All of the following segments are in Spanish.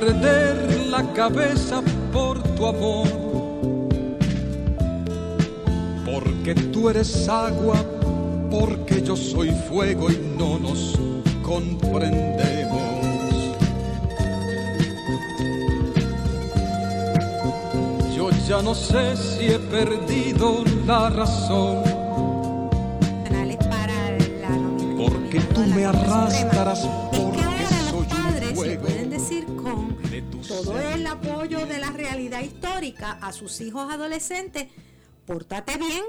perder la cabeza por tu amor. Porque tú eres agua, porque yo soy fuego y no nos comprendemos. Yo ya no sé si he perdido la razón. Porque tú me arrastrarás a sus hijos adolescentes, pórtate bien,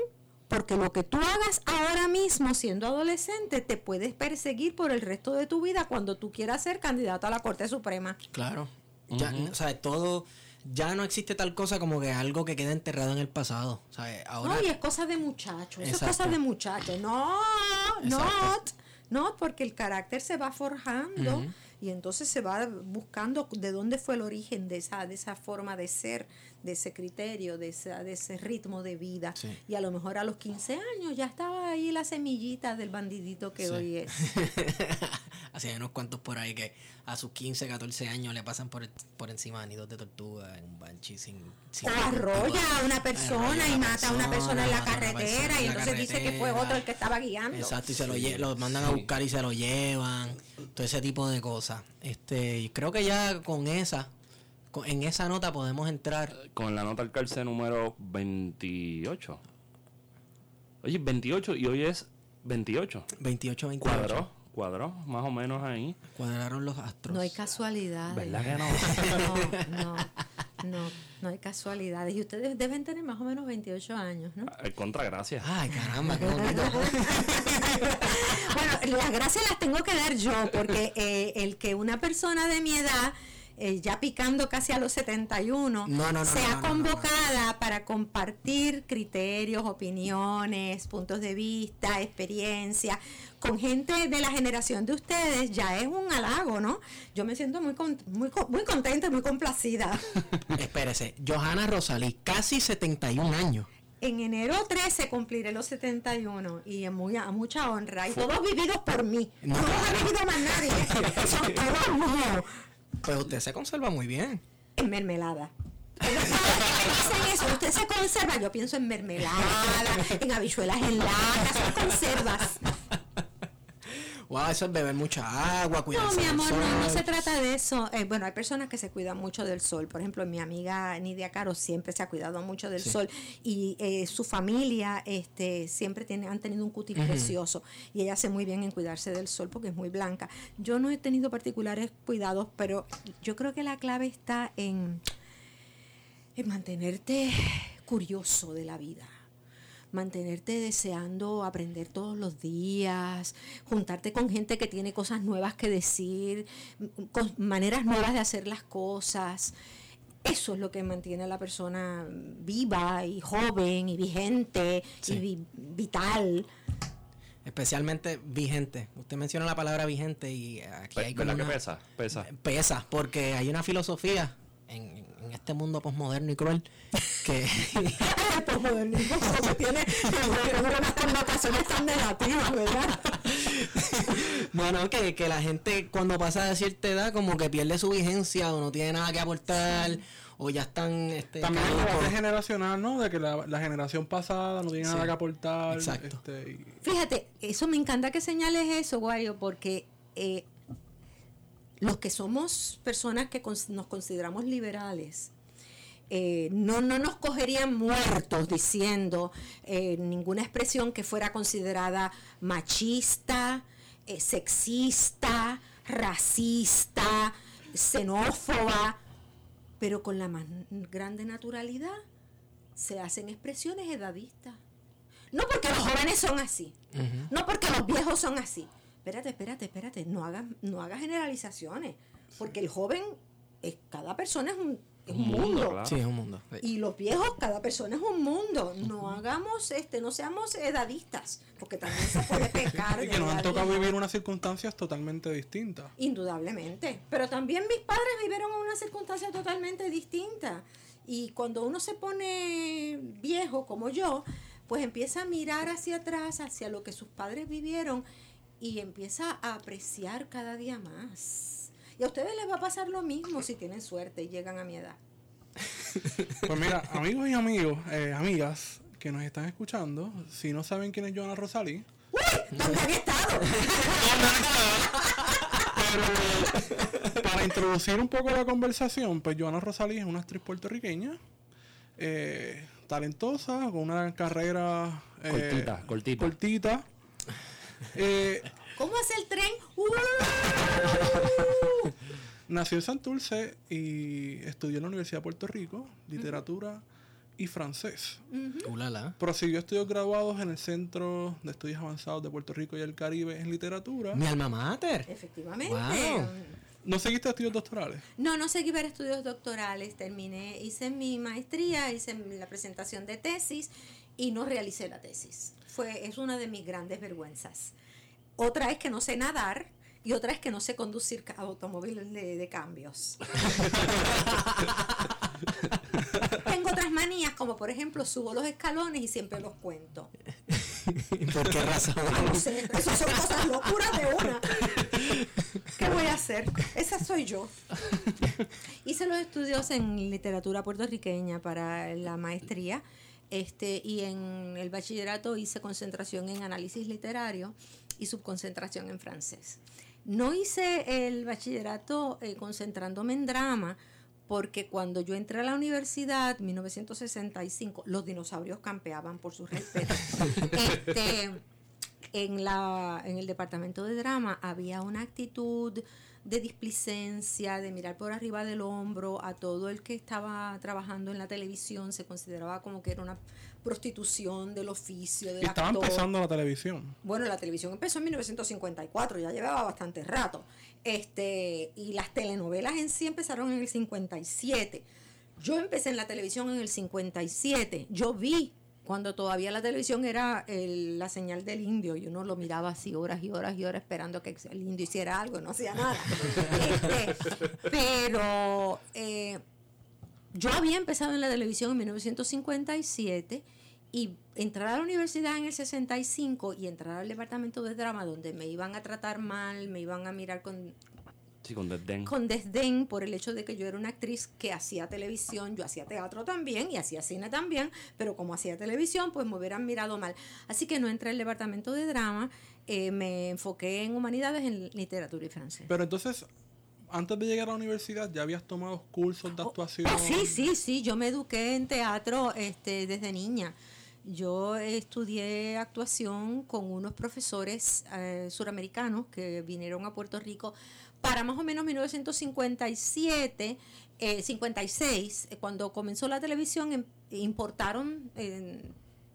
porque lo que tú hagas ahora mismo siendo adolescente te puedes perseguir por el resto de tu vida cuando tú quieras ser candidato a la Corte Suprema. Claro. Ya, o sea, todo. Ya no existe tal cosa como que algo que queda enterrado en el pasado. ¿sabes? Ahora. No, y es cosa de muchachos, eso es cosa de muchachos. No, no, no, porque el carácter se va forjando y entonces se va buscando de dónde fue el origen de esa, de esa forma de ser, de ese criterio, de, esa, de ese ritmo de vida. Sí. Y a lo mejor a los 15 años ya estaba ahí la semillita del bandidito que Sí. hoy es. Así hay unos cuantos por ahí que a sus 15, 14 años le pasan por, por encima de nidos de tortuga en un banshee sin. sin O arrolla a una persona Arrolla a y una mata a una persona en la a carretera y entonces dice que fue carretera. otro el que estaba guiando. Exacto, y se lo, lo mandan a buscar y se lo llevan. Todo ese tipo de cosas. Este, y creo que ya con esa, en esa nota podemos entrar. Con la nota al cárcel número 28. Oye, 28 y hoy es 28. 28, 28. Cuadró, cuadró, más o menos ahí. Cuadraron los astros. No hay casualidades. ¿Verdad que no? No, no, no, no hay casualidades. Y ustedes deben tener más o menos 28 años, ¿no? El contra, gracias. Ay, caramba, qué bonito. Bueno, las gracias las tengo que dar yo, porque eh, el que una persona de mi edad, eh, ya picando casi a los 71, No, no, no, sea no, no, no, convocada para compartir criterios, opiniones, puntos de vista, experiencia, con gente de la generación de ustedes, ya es un halago, ¿no? Yo me siento muy, con- muy, muy contenta muy complacida. Espérese, Johanna Rosalí, casi 71 años. En enero 13 cumpliré los 71 y en muy, a mucha honra. Y todos vividos por mí. No, los ha vivido más nadie. Son todos. Pues usted se conserva muy bien. En mermelada. Eso, usted se conserva. Yo pienso en mermelada, en habichuelas en lata, son conservas. Wow, eso es beber mucha agua, No, cuidarse mi del amor, no, no se trata de eso. Eh, bueno, hay personas que se cuidan mucho del sol. Por ejemplo, mi amiga Nidia Caro siempre se ha cuidado mucho del sol y eh, su familia este, siempre tiene, han tenido un cutis precioso y ella hace muy bien en cuidarse del sol porque es muy blanca. Yo no he tenido particulares cuidados, pero yo creo que la clave está en, en mantenerte curioso de la vida mantenerte deseando aprender todos los días, juntarte con gente que tiene cosas nuevas que decir, con maneras nuevas de hacer las cosas. Eso es lo que mantiene a la persona viva y joven y vigente Sí. y vi- vital. Especialmente vigente. Usted menciona la palabra vigente y aquí hay como ¿Verdad que una- pesa? Pesa. Pesa, porque hay una filosofía en, en este mundo posmoderno y cruel que El posmodernismo como que tiene unas connotaciones tan negativas, ¿verdad? bueno que, que la gente cuando pasa de cierta edad como que pierde su vigencia o no tiene nada que aportar o ya están este, También el caducos. debate generacional, ¿no? De que la, la generación pasada no tiene Sí. nada que aportar. Exacto. este, y- Fíjate, eso me encanta que señales eso, Wario, porque eh, los que somos personas que nos consideramos liberales, eh, no, no nos cogerían muertos diciendo eh, ninguna expresión que fuera considerada machista, eh, sexista, racista, xenófoba, pero con la más grande naturalidad se hacen expresiones edadistas. No porque los jóvenes son así, no porque los viejos son así. Espérate, espérate, espérate, no hagas, no hagas generalizaciones, porque el joven, es, cada persona es un, es un Un mundo, mundo. claro. sí es un mundo sí. Y los viejos, cada persona es un mundo. No hagamos, este, no seamos edadistas, porque también se puede pecar. y que nos han tocado vivir unas circunstancias totalmente distintas. Indudablemente. Pero también mis padres vivieron en una circunstancia totalmente distinta. Y cuando uno se pone viejo como yo, pues empieza a mirar hacia atrás, hacia lo que sus padres vivieron y empieza a apreciar cada día más. Y a ustedes les va a pasar lo mismo si tienen suerte y llegan a mi edad. Pues mira, amigos y amigos, eh, amigas que nos están escuchando, si no saben quién es Joana Rosalí, ¿Dónde han estado? pero para introducir un poco la conversación, pues Joana Rosalí es una actriz puertorriqueña, eh, talentosa, con una carrera eh, Cortita, cortita. cortita. Eh, ¿Cómo hace el tren? ¡Uh! Nació en Santurce y estudió en la Universidad de Puerto Rico, literatura y francés. Ulala. Prosiguió estudios graduados en el Centro de Estudios Avanzados de Puerto Rico y el Caribe en literatura. Mi alma mater. Efectivamente. Wow. ¿No seguiste estudios doctorales? No, no seguí ver estudios doctorales, terminé, hice mi maestría, hice la presentación de tesis y no realicé la tesis. Fue, es una de mis grandes vergüenzas. Otra es que no sé nadar y otra es que no sé conducir ca- automóvil de, de cambios. Tengo otras manías, como por ejemplo subo los escalones y siempre los cuento. ¿Por qué razón? No sé, esas son cosas locuras de una. ¿Qué voy a hacer? Esa soy yo. Hice los estudios en literatura puertorriqueña para la maestría. Este, y en el bachillerato hice concentración en análisis literario y subconcentración en francés. No hice el bachillerato eh, concentrándome en drama porque cuando yo entré a la universidad, 1965, los dinosaurios campeaban por su respeto. este, en, la, en el departamento de drama había una actitud de displicencia, de mirar por arriba del hombro a todo el que estaba trabajando en la televisión, se consideraba como que era una prostitución del oficio, del Y estaba actor. empezando la televisión. Bueno, la televisión empezó en 1954, ya llevaba bastante rato. Este, y las telenovelas en sí empezaron en el 57. Yo empecé en la televisión en el 57. Yo vi cuando todavía la televisión era el- la señal del indio y uno lo miraba así horas y horas y horas esperando que el indio hiciera algo no hacía nada. Este, pero eh, yo había empezado en la televisión en 1957 y entrar a la universidad en el 65 y entrar al departamento de drama donde me iban a tratar mal, me iban a mirar con, Sí, con desdén. con desdén por el hecho de que yo era una actriz que hacía televisión, yo hacía teatro también y hacía cine también, pero como hacía televisión, pues me hubieran mirado mal. Así que no entré al departamento de drama, eh, me enfoqué en humanidades, en literatura y francés. Pero entonces, antes de llegar a la universidad, ya habías tomado cursos de actuación. Ah, sí, sí, sí, yo me eduqué en teatro este, desde niña. Yo estudié actuación con unos profesores eh, suramericanos que vinieron a Puerto Rico para más o menos 1957, eh, 56, eh, cuando comenzó la televisión, em- importaron eh,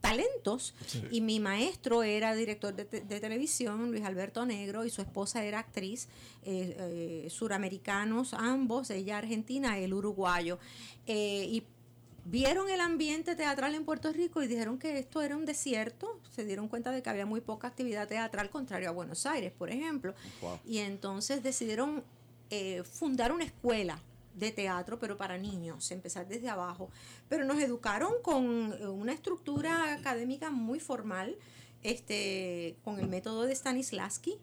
talentos. Y mi maestro era director de, te- de televisión, Luis Alberto Negro, y su esposa era actriz, eh, eh, suramericanos ambos, ella argentina, él uruguayo, eh, y vieron el ambiente teatral en Puerto Rico y dijeron que esto era un desierto, se dieron cuenta de que había muy poca actividad teatral contrario a Buenos Aires, por ejemplo, Wow. y entonces decidieron eh, fundar una escuela de teatro, pero para niños, empezar desde abajo. Pero nos educaron con eh, una estructura académica muy formal, este, con el método de Stanislavski,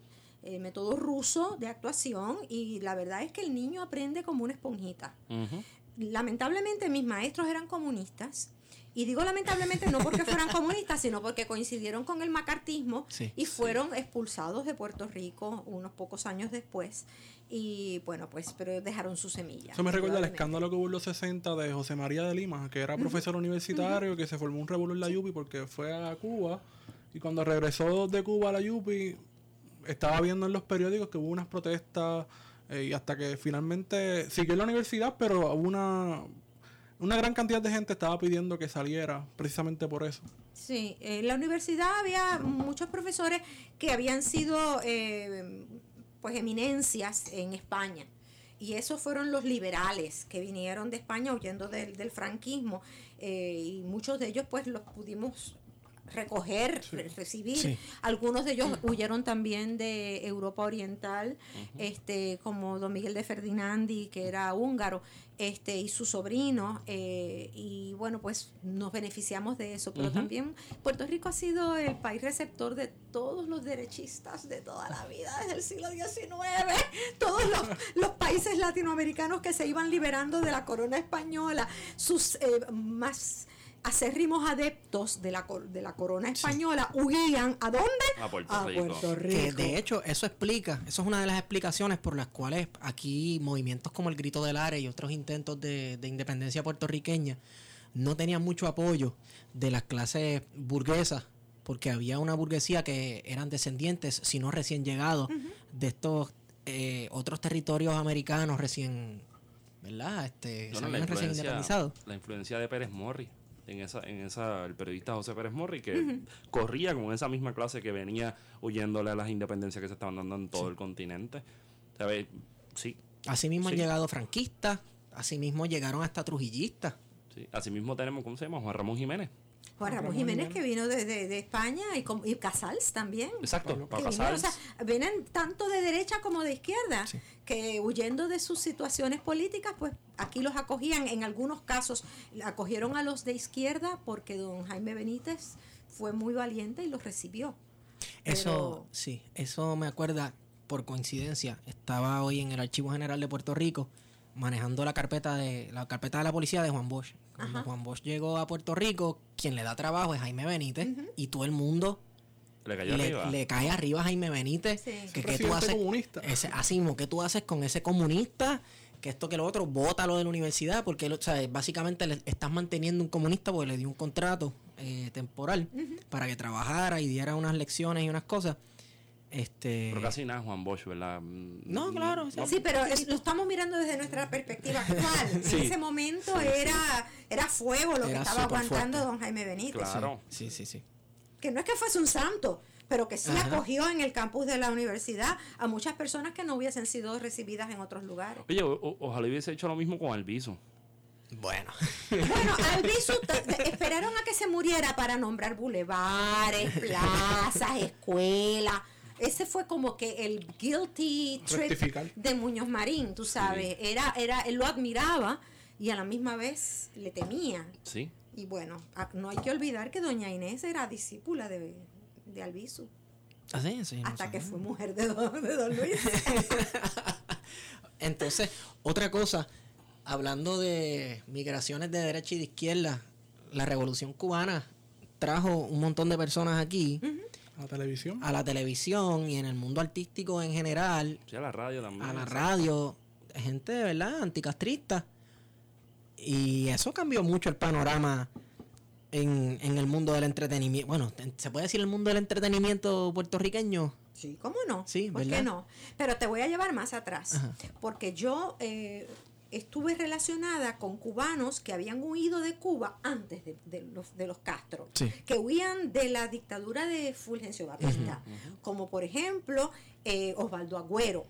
el método ruso de actuación, y la verdad es que el niño aprende como una esponjita Ujú. Lamentablemente mis maestros eran comunistas. Y digo lamentablemente no porque fueran comunistas, sino porque coincidieron con el macartismo Sí, y fueron expulsados de Puerto Rico unos pocos años después. Y bueno, pues, pero dejaron su semilla. Eso me recuerda al escándalo que hubo en los 60 de José María de Lima, que era profesor universitario, que se formó un revuelo en la Yupi porque fue a Cuba. Y cuando regresó de Cuba a la Yupi, estaba viendo en los periódicos que hubo unas protestas eh, y hasta que finalmente siguió la universidad, pero una, una gran cantidad de gente estaba pidiendo que saliera precisamente por eso. Sí, en la universidad había muchos profesores que habían sido eh, pues eminencias en España. Y esos fueron los liberales que vinieron de España huyendo del, del franquismo. eh, y muchos de ellos pues los pudimos recoger, re- recibir. Sí. Algunos de ellos huyeron también de Europa Oriental, este, como Don Miguel de Ferdinandi, que era húngaro, este, y su sobrino, eh, y bueno, pues nos beneficiamos de eso, pero también Puerto Rico ha sido el país receptor de todos los derechistas de toda la vida, desde el siglo XIX, todos los, los países latinoamericanos que se iban liberando de la corona española, sus eh, más acérrimos adeptos de la, cor- de la corona española huían a dónde? A Puerto Rico. Puerto Que Rico. de hecho eso explica, eso es una de las explicaciones por las cuales aquí movimientos como el Grito del Área y otros intentos de, de independencia puertorriqueña no tenían mucho apoyo de las clases burguesas, porque había una burguesía que eran descendientes, si no recién llegados, de estos eh, otros territorios americanos recién, ¿verdad? Este, No, se no, la habían recién influencia, independizado. la influencia de Pérez Morri en esa, en esa, el periodista José Pérez Morri, que corría con esa misma clase que venía huyéndole a las independencias que se estaban dando en todo el continente. ¿Sabes? Sí, Asimismo Sí. han llegado franquistas, asimismo llegaron hasta trujillistas. sí. Asimismo tenemos, ¿cómo se llama? Juan Ramón Jiménez. Juan Ramón Jiménez que vino de, de- de España y, Casals también. Exacto, vinieron, o Casals. sea, vienen tanto de derecha como de izquierda, que huyendo de sus situaciones políticas, pues aquí los acogían. En algunos casos acogieron a los de izquierda porque don Jaime Benítez fue muy valiente y los recibió. Eso, Pero- sí, eso me acuerda por coincidencia. Estaba hoy en el Archivo General de Puerto Rico manejando la carpeta de la carpeta de la policía de Juan Bosch. Cuando Juan Bosch llegó a Puerto Rico, quien le da trabajo es Jaime Benítez y todo el mundo Le cayó le, arriba. le cae arriba a Jaime Benítez. Sí. Que, qué tú haces, comunista. Ese, así mismo, ¿qué tú haces con ese comunista? Que esto que lo otro, bótalo de la universidad, porque o sea, básicamente le estás manteniendo un comunista porque le dio un contrato eh, temporal para que trabajara y diera unas lecciones y unas cosas. Este, Pero casi nada Juan Bosch, ¿verdad? Mm, No, claro, sí. Sí, pero es- lo estamos mirando desde nuestra perspectiva actual. Sí. En ese momento era, era fuego lo que estaba aguantando fuerte. don Jaime Benítez. Claro. Sí, sí, sí. que no es que fuese un santo, pero que sí Ajá. acogió en el campus de la universidad a muchas personas que no hubiesen sido recibidas en otros lugares. Oye, o- ojalá hubiese hecho lo mismo con Alviso. Bueno. Bueno, t- esperaron a que se muriera para nombrar bulevares, plazas, escuelas. Ese fue como que el guilty trip de Muñoz Marín, tú sabes. Era, era, él lo admiraba y a la misma vez le temía. Sí. Y bueno, no hay que olvidar que doña Inés era discípula de, de Albizu. Ah, sí, sí, no hasta que fue mujer de don, de don Luis. Entonces, otra cosa, hablando de migraciones de derecha y de izquierda, la revolución cubana trajo un montón de personas aquí A la televisión. a la televisión y en el mundo artístico en general, Sí, a la radio también. a la radio, gente de verdad anticastrista. Y eso cambió mucho el panorama en, en el mundo del entretenimiento. Bueno, se puede decir el mundo del entretenimiento puertorriqueño. Sí, ¿cómo no? Sí, ¿Por ¿verdad? qué no? Pero te voy a llevar más atrás, Ajá. porque yo eh, estuve relacionada con cubanos que habían huido de Cuba antes de, de los, de los Castro, Sí. que huían de la dictadura de Fulgencio Batista, como por ejemplo eh, Osvaldo Agüero.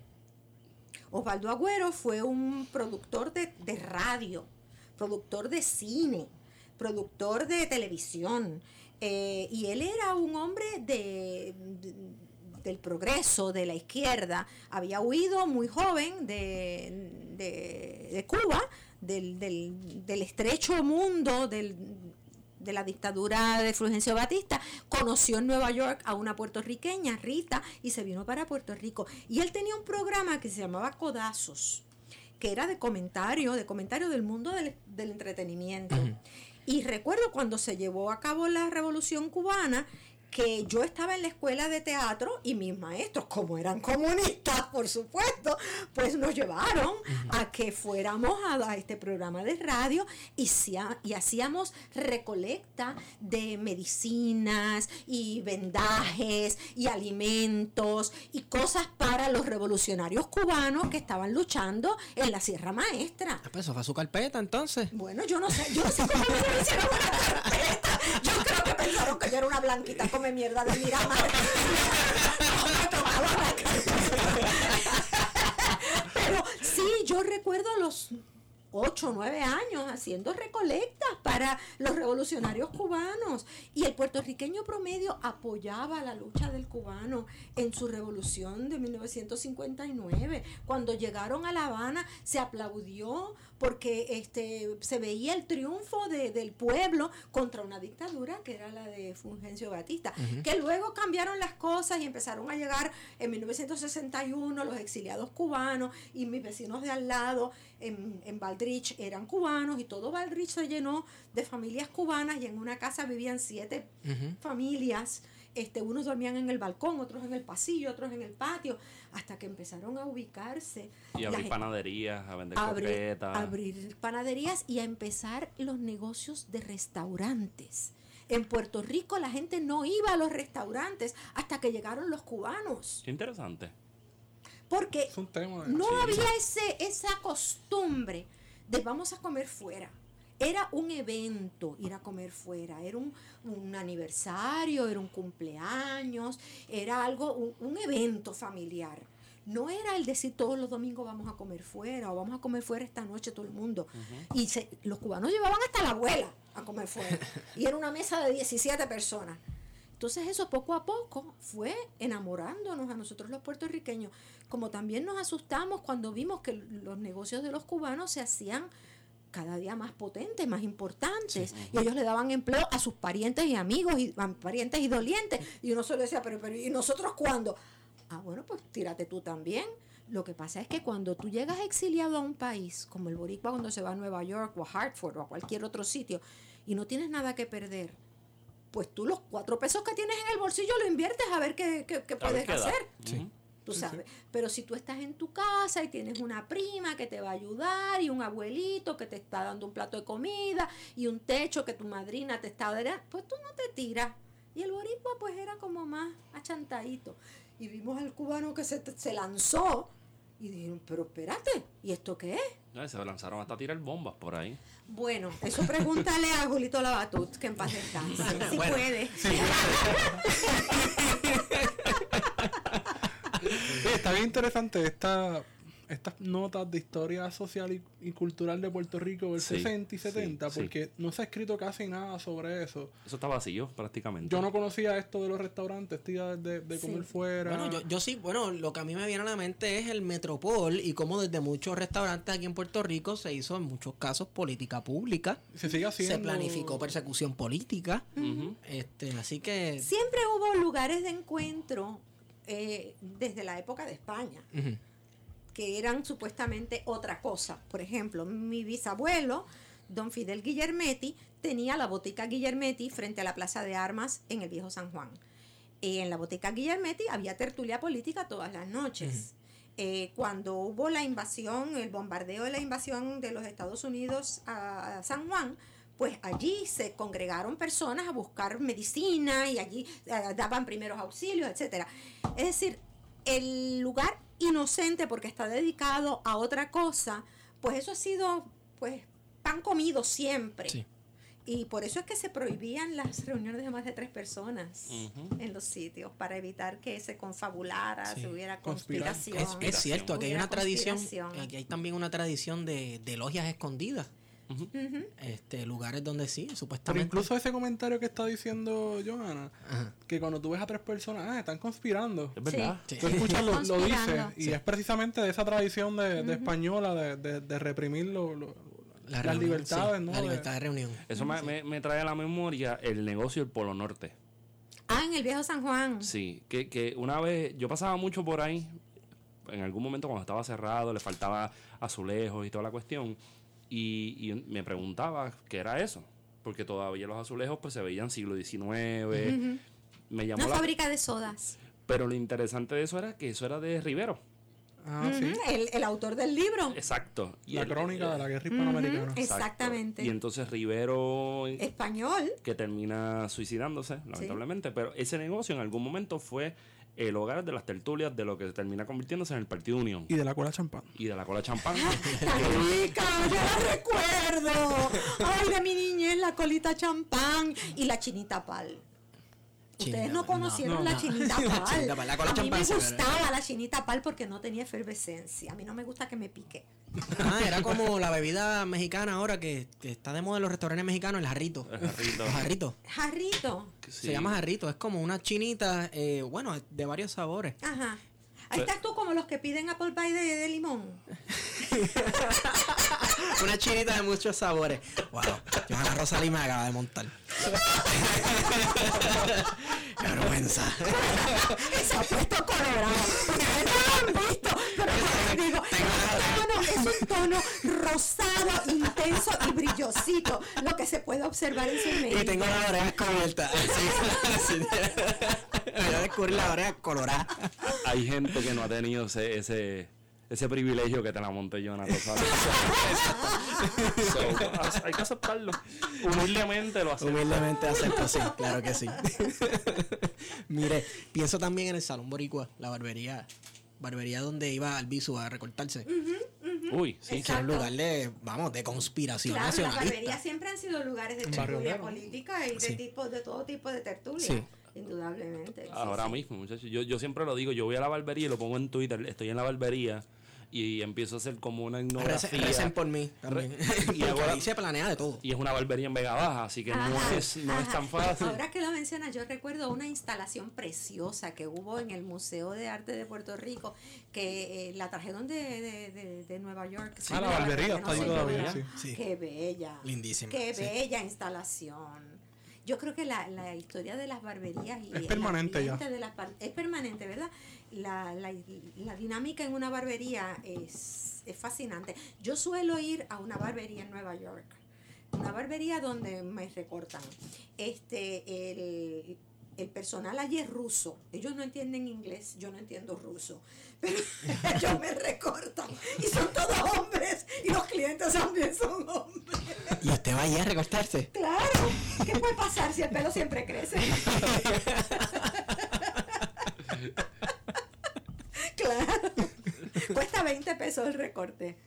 Osvaldo Agüero fue un productor de, de radio, productor de cine, productor de televisión. eh, y él era un hombre de, de- del progreso, de la izquierda. Había huido muy joven de, de- de Cuba, del, del- del estrecho mundo del, de la dictadura de Fulgencio Batista, conoció en Nueva York a una puertorriqueña, Rita, y se vino para Puerto Rico. Y él tenía un programa que se llamaba Codazos, que era de comentario, de comentario del mundo del, del entretenimiento. Y recuerdo cuando se llevó a cabo la revolución cubana, que yo estaba en la escuela de teatro y mis maestros, como eran comunistas, por supuesto, pues nos llevaron a que fuéramos a, a este programa de radio y, y hacíamos recolecta de medicinas y vendajes y alimentos y cosas para los revolucionarios cubanos que estaban luchando en la Sierra Maestra. Ah, pues eso fue su carpeta entonces. Bueno, yo no sé, yo no sé cómo me hicieron una carpeta. Yo creo que pensaron que yo era una blanquita come mierda de Miramar. Pero sí, yo recuerdo a los ocho o nueve años haciendo recolectas para los revolucionarios cubanos. Y el puertorriqueño promedio apoyaba la lucha del cubano en su revolución de 1959. Cuando llegaron a La Habana se aplaudió porque este, se veía el triunfo de- del pueblo contra una dictadura que era la de Fulgencio Batista, que luego cambiaron las cosas y empezaron a llegar en 1961 los exiliados cubanos y mis vecinos de al lado en, en Valdrich eran cubanos y todo Valdrich se llenó de familias cubanas y en una casa vivían siete familias. Este, unos dormían en el balcón, otros en el pasillo, otros en el patio, hasta que empezaron a ubicarse. Y abrir gen- panaderías, a vender abrir, croquetas. abrir panaderías y a empezar los negocios de restaurantes. En Puerto Rico la gente no iba a los restaurantes hasta que llegaron los cubanos, Qué interesante. porque Es un tema. de- no había ese, esa costumbre de vamos a comer fuera. Era un evento ir a comer fuera, era un, un aniversario, era un cumpleaños, era algo, un, un evento familiar. No era el decir todos los domingos vamos a comer fuera o vamos a comer fuera esta noche todo el mundo. Y se- los cubanos llevaban hasta la abuela a comer fuera. y era una mesa de 17 personas. Entonces eso poco a poco fue enamorándonos a nosotros los puertorriqueños, como también nos asustamos cuando vimos que los negocios de los cubanos se hacían cada día más potentes, más importantes, y ellos le daban empleo a sus parientes y amigos, y a parientes y dolientes, y uno solo decía, pero, pero ¿y nosotros cuándo? Ah, bueno, pues tírate tú también. Lo que pasa es que cuando tú llegas exiliado a un país, como el boricua cuando se va a Nueva York o a Hartford o a cualquier otro sitio, y no tienes nada que perder, pues tú los cuatro pesos que tienes en el bolsillo lo inviertes a ver qué, qué- qué puedes hacer. Ujú. Tú sabes. Pero si tú estás en tu casa y tienes una prima que te va a ayudar y un abuelito que te está dando un plato de comida y un techo que tu madrina te está dando, pues tú no te tiras. Y el boricua pues era como más achantadito. Y vimos al cubano que se, se lanzó y dijeron, pero espérate, ¿y esto qué es? Se lanzaron hasta tirar bombas por ahí. Bueno, eso pregúntale a Julito Labatut, que en paz descanse, si Bueno, puede. Sí, está bien interesante esta, estas notas de historia social y, y cultural de Puerto Rico del Sí, 60 y 70, sí, sí. porque no se ha escrito casi nada sobre eso. Eso está vacío prácticamente. Yo no conocía esto de los restaurantes, esta idea de, de comer Sí. fuera. Bueno, yo, yo sí, bueno, lo que a mí me viene a la mente es el Metropol y cómo desde muchos restaurantes aquí en Puerto Rico se hizo en muchos casos política pública. se sigue haciendo. Se planificó persecución política. Este, así que Siempre hubo lugares de encuentro eh, desde la época de España, que eran supuestamente otra cosa. Por ejemplo, mi bisabuelo, don Fidel Guillermetti, tenía la botica Guillermetti frente a la Plaza de Armas en el Viejo San Juan. Y en la botica Guillermetti había tertulia política todas las noches. Eh, cuando hubo la invasión, el bombardeo de la invasión de los Estados Unidos a, a San Juan, pues allí se congregaron personas a buscar medicina y allí eh, daban primeros auxilios, etcétera. Es decir, el lugar inocente porque está dedicado a otra cosa, pues eso ha sido pues pan comido siempre. Sí. Y por eso es que se prohibían las reuniones de más de tres personas en los sitios, para evitar que se confabulara, Sí. se hubiera conspiración. es, es cierto, aquí hay una tradición, aquí hay también una tradición de, de logias escondidas. Este lugares donde sí, Pero supuestamente. incluso ese comentario que está diciendo Johanna, Ajá. que cuando tú ves a tres personas, ah, están conspirando. Es verdad. Sí. Tú escuchas lo, lo dice Conspirando. y es precisamente de esa tradición de, de española de, de- de reprimir lo- lo- La las reunión, libertades, sí, ¿no? La De- libertad de reunión. Eso me, me- me trae a la memoria el negocio del Polo Norte. Ah, en el viejo San Juan. Sí, que, que una vez yo pasaba mucho por ahí, en algún momento cuando estaba cerrado, le faltaba azulejos y toda la cuestión, y, y me preguntaba qué era eso, porque todavía los azulejos pues se veían siglo XIX, me llamó Una la... fábrica de sodas. Pero lo interesante de eso era que eso era de Rivero. Ah, sí. El, el autor del libro. Exacto. Y La el- crónica de la guerra hispanoamericana. Exactamente. Y entonces Rivero Español. que termina suicidándose, lamentablemente, pero ese negocio en algún momento fue el hogar de las tertulias de lo que termina convirtiéndose en el Partido Unión Y de la cola champán. y de la cola champán. ¡Tan rica! ¡Yo la recuerdo! ¡Ay, de mi niñez, la colita champán y la chinita pal! Ustedes no Pal, conocieron no, la no. chinita pal. Chinita Pal, la con la a mí me gustaba la chinita pal porque no tenía efervescencia. A mí no me gusta que me pique. Ah, era como la bebida mexicana ahora que, que está de moda en los restaurantes mexicanos, el jarrito. El jarrito. El jarrito. Jarrito. Se llama jarrito. Es como una chinita, eh, bueno, de varios sabores. Ajá. Ahí Pero- estás tú como los que piden apple pie de, de limón. Una chinita de muchos sabores. Wow. Johanna Rosalí me acaba de montar. Qué vergüenza. se ha puesto colorado. Ustedes no lo han visto, pero digo, es un, tono, es un tono rosado, intenso y brillosito, lo que se puede observar en su Y medio. tengo las orejas cubiertas. Sí, sí. Voy a descubrir las orejas coloradas. Hay gente que no ha tenido ese, ese, ese privilegio que te la monté yo, Nato. So, hay que aceptarlo. Humildemente lo hacemos. Humildemente acepto, sí, claro que sí. Mire, pienso también en el Salón Boricua, la barbería. Barbería donde iba Albizu a recortarse. Uy, sí. Que era un lugar de, vamos, de conspiración Claro, las nacionalista. barberías siempre han sido lugares de tertulia política y de Sí. tipo de todo tipo de tertulia. Sí. Indudablemente. Ahora sí. mismo, muchachos. Yo, yo siempre lo digo, yo voy a la barbería y lo pongo en Twitter, estoy en la barbería y empiezo a hacer como una etnografía. recen por mí también. y ahora- ahí se planea de todo. Y es una barbería en Vega Baja, así que no es, no es tan fácil. Ahora que lo mencionas, yo recuerdo una instalación preciosa que hubo en el Museo de Arte de Puerto Rico, que eh, la trajeron de, de, de- de Nueva York. Ah, la barbería está no ahí todavía. Qué bella. Lindísima, Qué sí. bella instalación. Yo creo que la, la historia de las barberías y Es permanente ya. de las es permanente, ¿verdad? La, la, la dinámica en una barbería es, es fascinante. Yo suelo ir a una barbería en Nueva York, una barbería donde me recortan. Este, el, el personal allí es ruso. Ellos no entienden inglés, yo no entiendo ruso. Pero ellos me recortan. Y son todos hombres. Y los clientes también son hombres. Y usted va allá a recortarse. Claro. ¿Qué puede pasar si el pelo siempre crece? claro. Cuesta 20 pesos el recorte.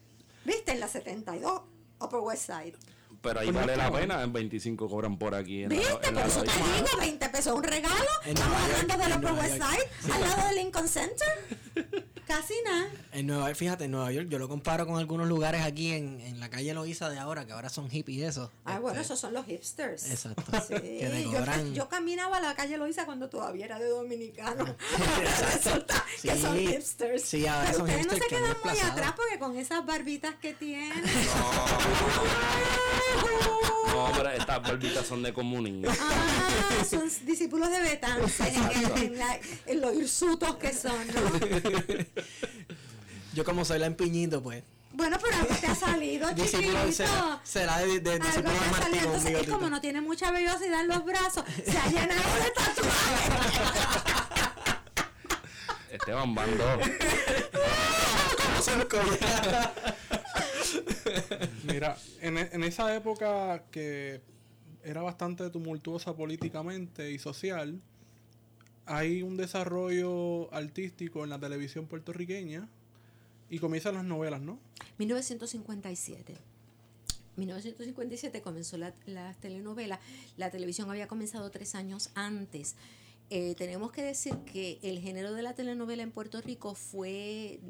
¿Viste? En la 72, Upper West Side. Pero ahí Pues vale la pena, en 25 cobran por aquí. En la- ¿Viste? la Por eso te digo, 20 pesos un regalo. En Estamos Nueva York, hablando del Upper West. Side, al lado del Lincoln Center. Casi nada. En Nueva York, fíjate, en Nueva York yo lo comparo con algunos lugares aquí en, en la calle Loíza de ahora, que ahora son hippies eso. Ah, bueno, Este, esos son los hipsters. Exacto. Sí, Que yo, yo caminaba a la calle Loíza cuando todavía era de dominicano. Resulta que son Sí, hipsters. sí, ahora Pero son ustedes no hipsters se que han quedan muy atrás porque con esas barbitas que tienen. No, pero estas barbitas son de comunismo. Ah, son discípulos de Betance en, los hirsutos que son, ¿no? Yo como soy la empiñito, pues. Bueno, pero algo te ha salido, chiquito. será, será de, de, Algo discípulo te de ha Martín salido. Entonces, es como no tiene mucha vellosidad en los brazos, se ha llenado de tatuajes. Esteban Bando. Mira, en, en esa época que era bastante tumultuosa políticamente y social, hay un desarrollo artístico en la televisión puertorriqueña y comienzan las novelas, ¿no? 1957. 1957 comenzó la, la telenovela. La televisión había comenzado tres años antes. Eh, tenemos que decir que el género de la telenovela en Puerto Rico fue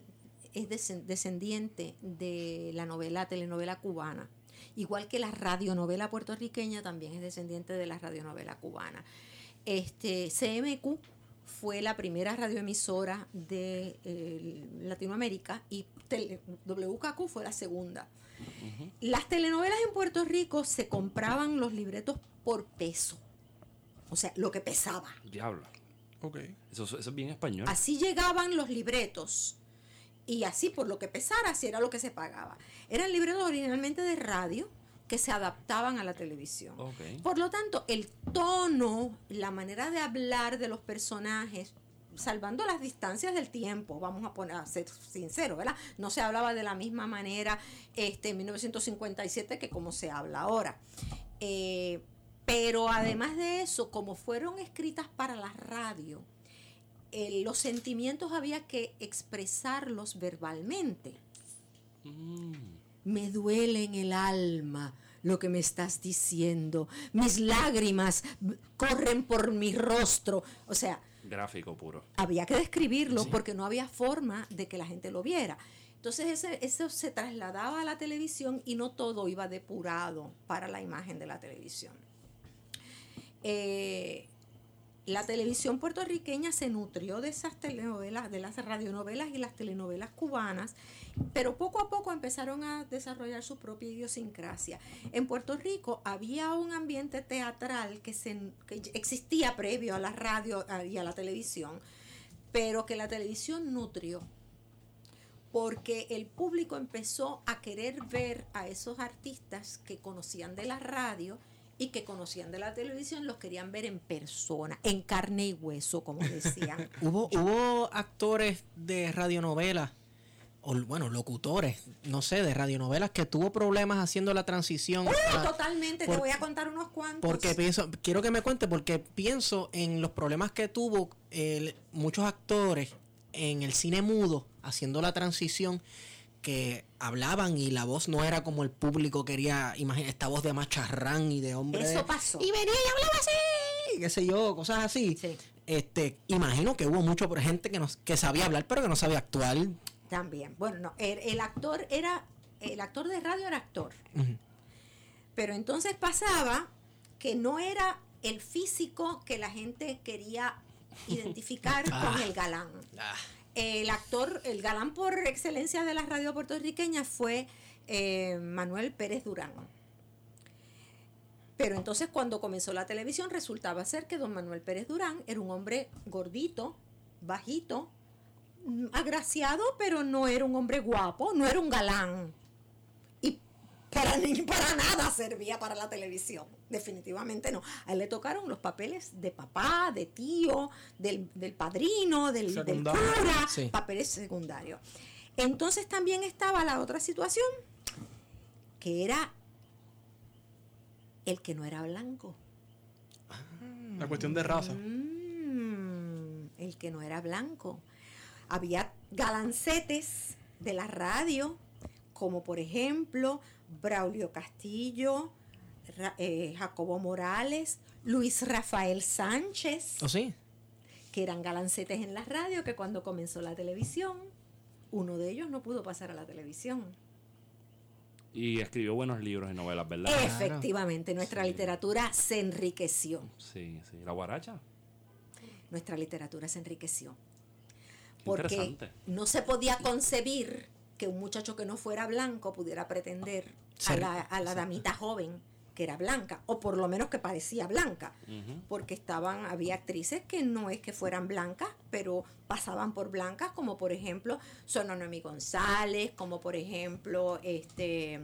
es descendiente de la novela telenovela cubana. Igual que la radionovela puertorriqueña también es descendiente de la radionovela cubana. Este CMQ fue la primera radioemisora de eh, Latinoamérica y tele- WKQ fue la segunda. Las telenovelas en Puerto Rico se compraban los libretos por peso. O sea, lo que pesaba. Diablo. Ok. Eso, eso es bien español. Así llegaban los libretos. Y así por lo que pesara, así era lo que se pagaba. Eran libretos originalmente de radio que se adaptaban a la televisión. Por lo tanto, el tono, la manera de hablar de los personajes, salvando las distancias del tiempo, vamos a poner a ser sinceros, ¿verdad? No se hablaba de la misma manera este, en 1957 que como se habla ahora. Eh, pero además de eso, como fueron escritas para la radio, eh, los sentimientos había que expresarlos verbalmente. Mm. Me duele en el alma lo que me estás diciendo. Mis lágrimas corren por mi rostro. O sea, Gráfico puro. había que describirlo porque no había forma de que la gente lo viera. Entonces ese- eso se trasladaba a la televisión y no todo iba depurado para la imagen de la televisión. Eh, la televisión puertorriqueña se nutrió de esas telenovelas, de las radionovelas y las telenovelas cubanas, pero poco a poco empezaron a desarrollar su propia idiosincrasia. En Puerto Rico había un ambiente teatral que, se, que existía previo a la radio y a la televisión, pero que la televisión nutrió porque el público empezó a querer ver a esos artistas que conocían de la radio y que conocían de la televisión, los querían ver en persona, en carne y hueso, como decían. Hubo, hubo actores de radionovelas, o bueno, locutores, no sé, de radionovelas que tuvo problemas haciendo la transición. a- Totalmente, te voy a contar unos cuantos. Porque pienso, quiero que me cuente, porque pienso en los problemas que tuvo el- muchos actores en el cine mudo haciendo la transición que hablaban y la voz no era como el público quería, imagina esta voz de macharrán y de hombre. Eso pasó. Y venía y hablaba así, qué sé yo, cosas así. Sí. Este, imagino que hubo mucho gente que no, que sabía hablar pero que no sabía actuar. También. Bueno, no, el, el actor era, el actor de radio era actor. Pero entonces pasaba que no era el físico que la gente quería identificar con el galán. Ah, El actor, el galán por excelencia de la radio puertorriqueña fue eh, Manuel Pérez Durán. Pero entonces cuando comenzó la televisión resultaba ser que don Manuel Pérez Durán era un hombre gordito, bajito, mm, agraciado, pero no era un hombre guapo, no era un galán. Y para, para nada servía para la televisión, definitivamente no. A él le tocaron los papeles de papá, de tío, del, del padrino, del, del cura, Sí. papeles secundarios. Entonces también estaba la otra situación, que era el que no era blanco. La cuestión de raza. Mm, el que no era blanco. Había galancetes de la radio, como por ejemplo Braulio Castillo, eh, Jacobo Morales, Luis Rafael Sánchez, ¿O sí? que eran galancetes en la radio, que cuando comenzó la televisión, uno de ellos no pudo pasar a la televisión. Y escribió buenos libros y novelas, ¿verdad? Efectivamente, nuestra Sí. literatura se enriqueció. Sí, sí. La guaracha. Nuestra literatura se enriqueció. Qué porque interesante. no se podía concebir que un muchacho que no fuera blanco pudiera pretender a Ser- la, a la damita joven que era blanca, o por lo menos que parecía blanca, porque estaban, había actrices que no es que fueran blancas, pero pasaban por blancas, como por ejemplo Sononomi González, como por ejemplo, este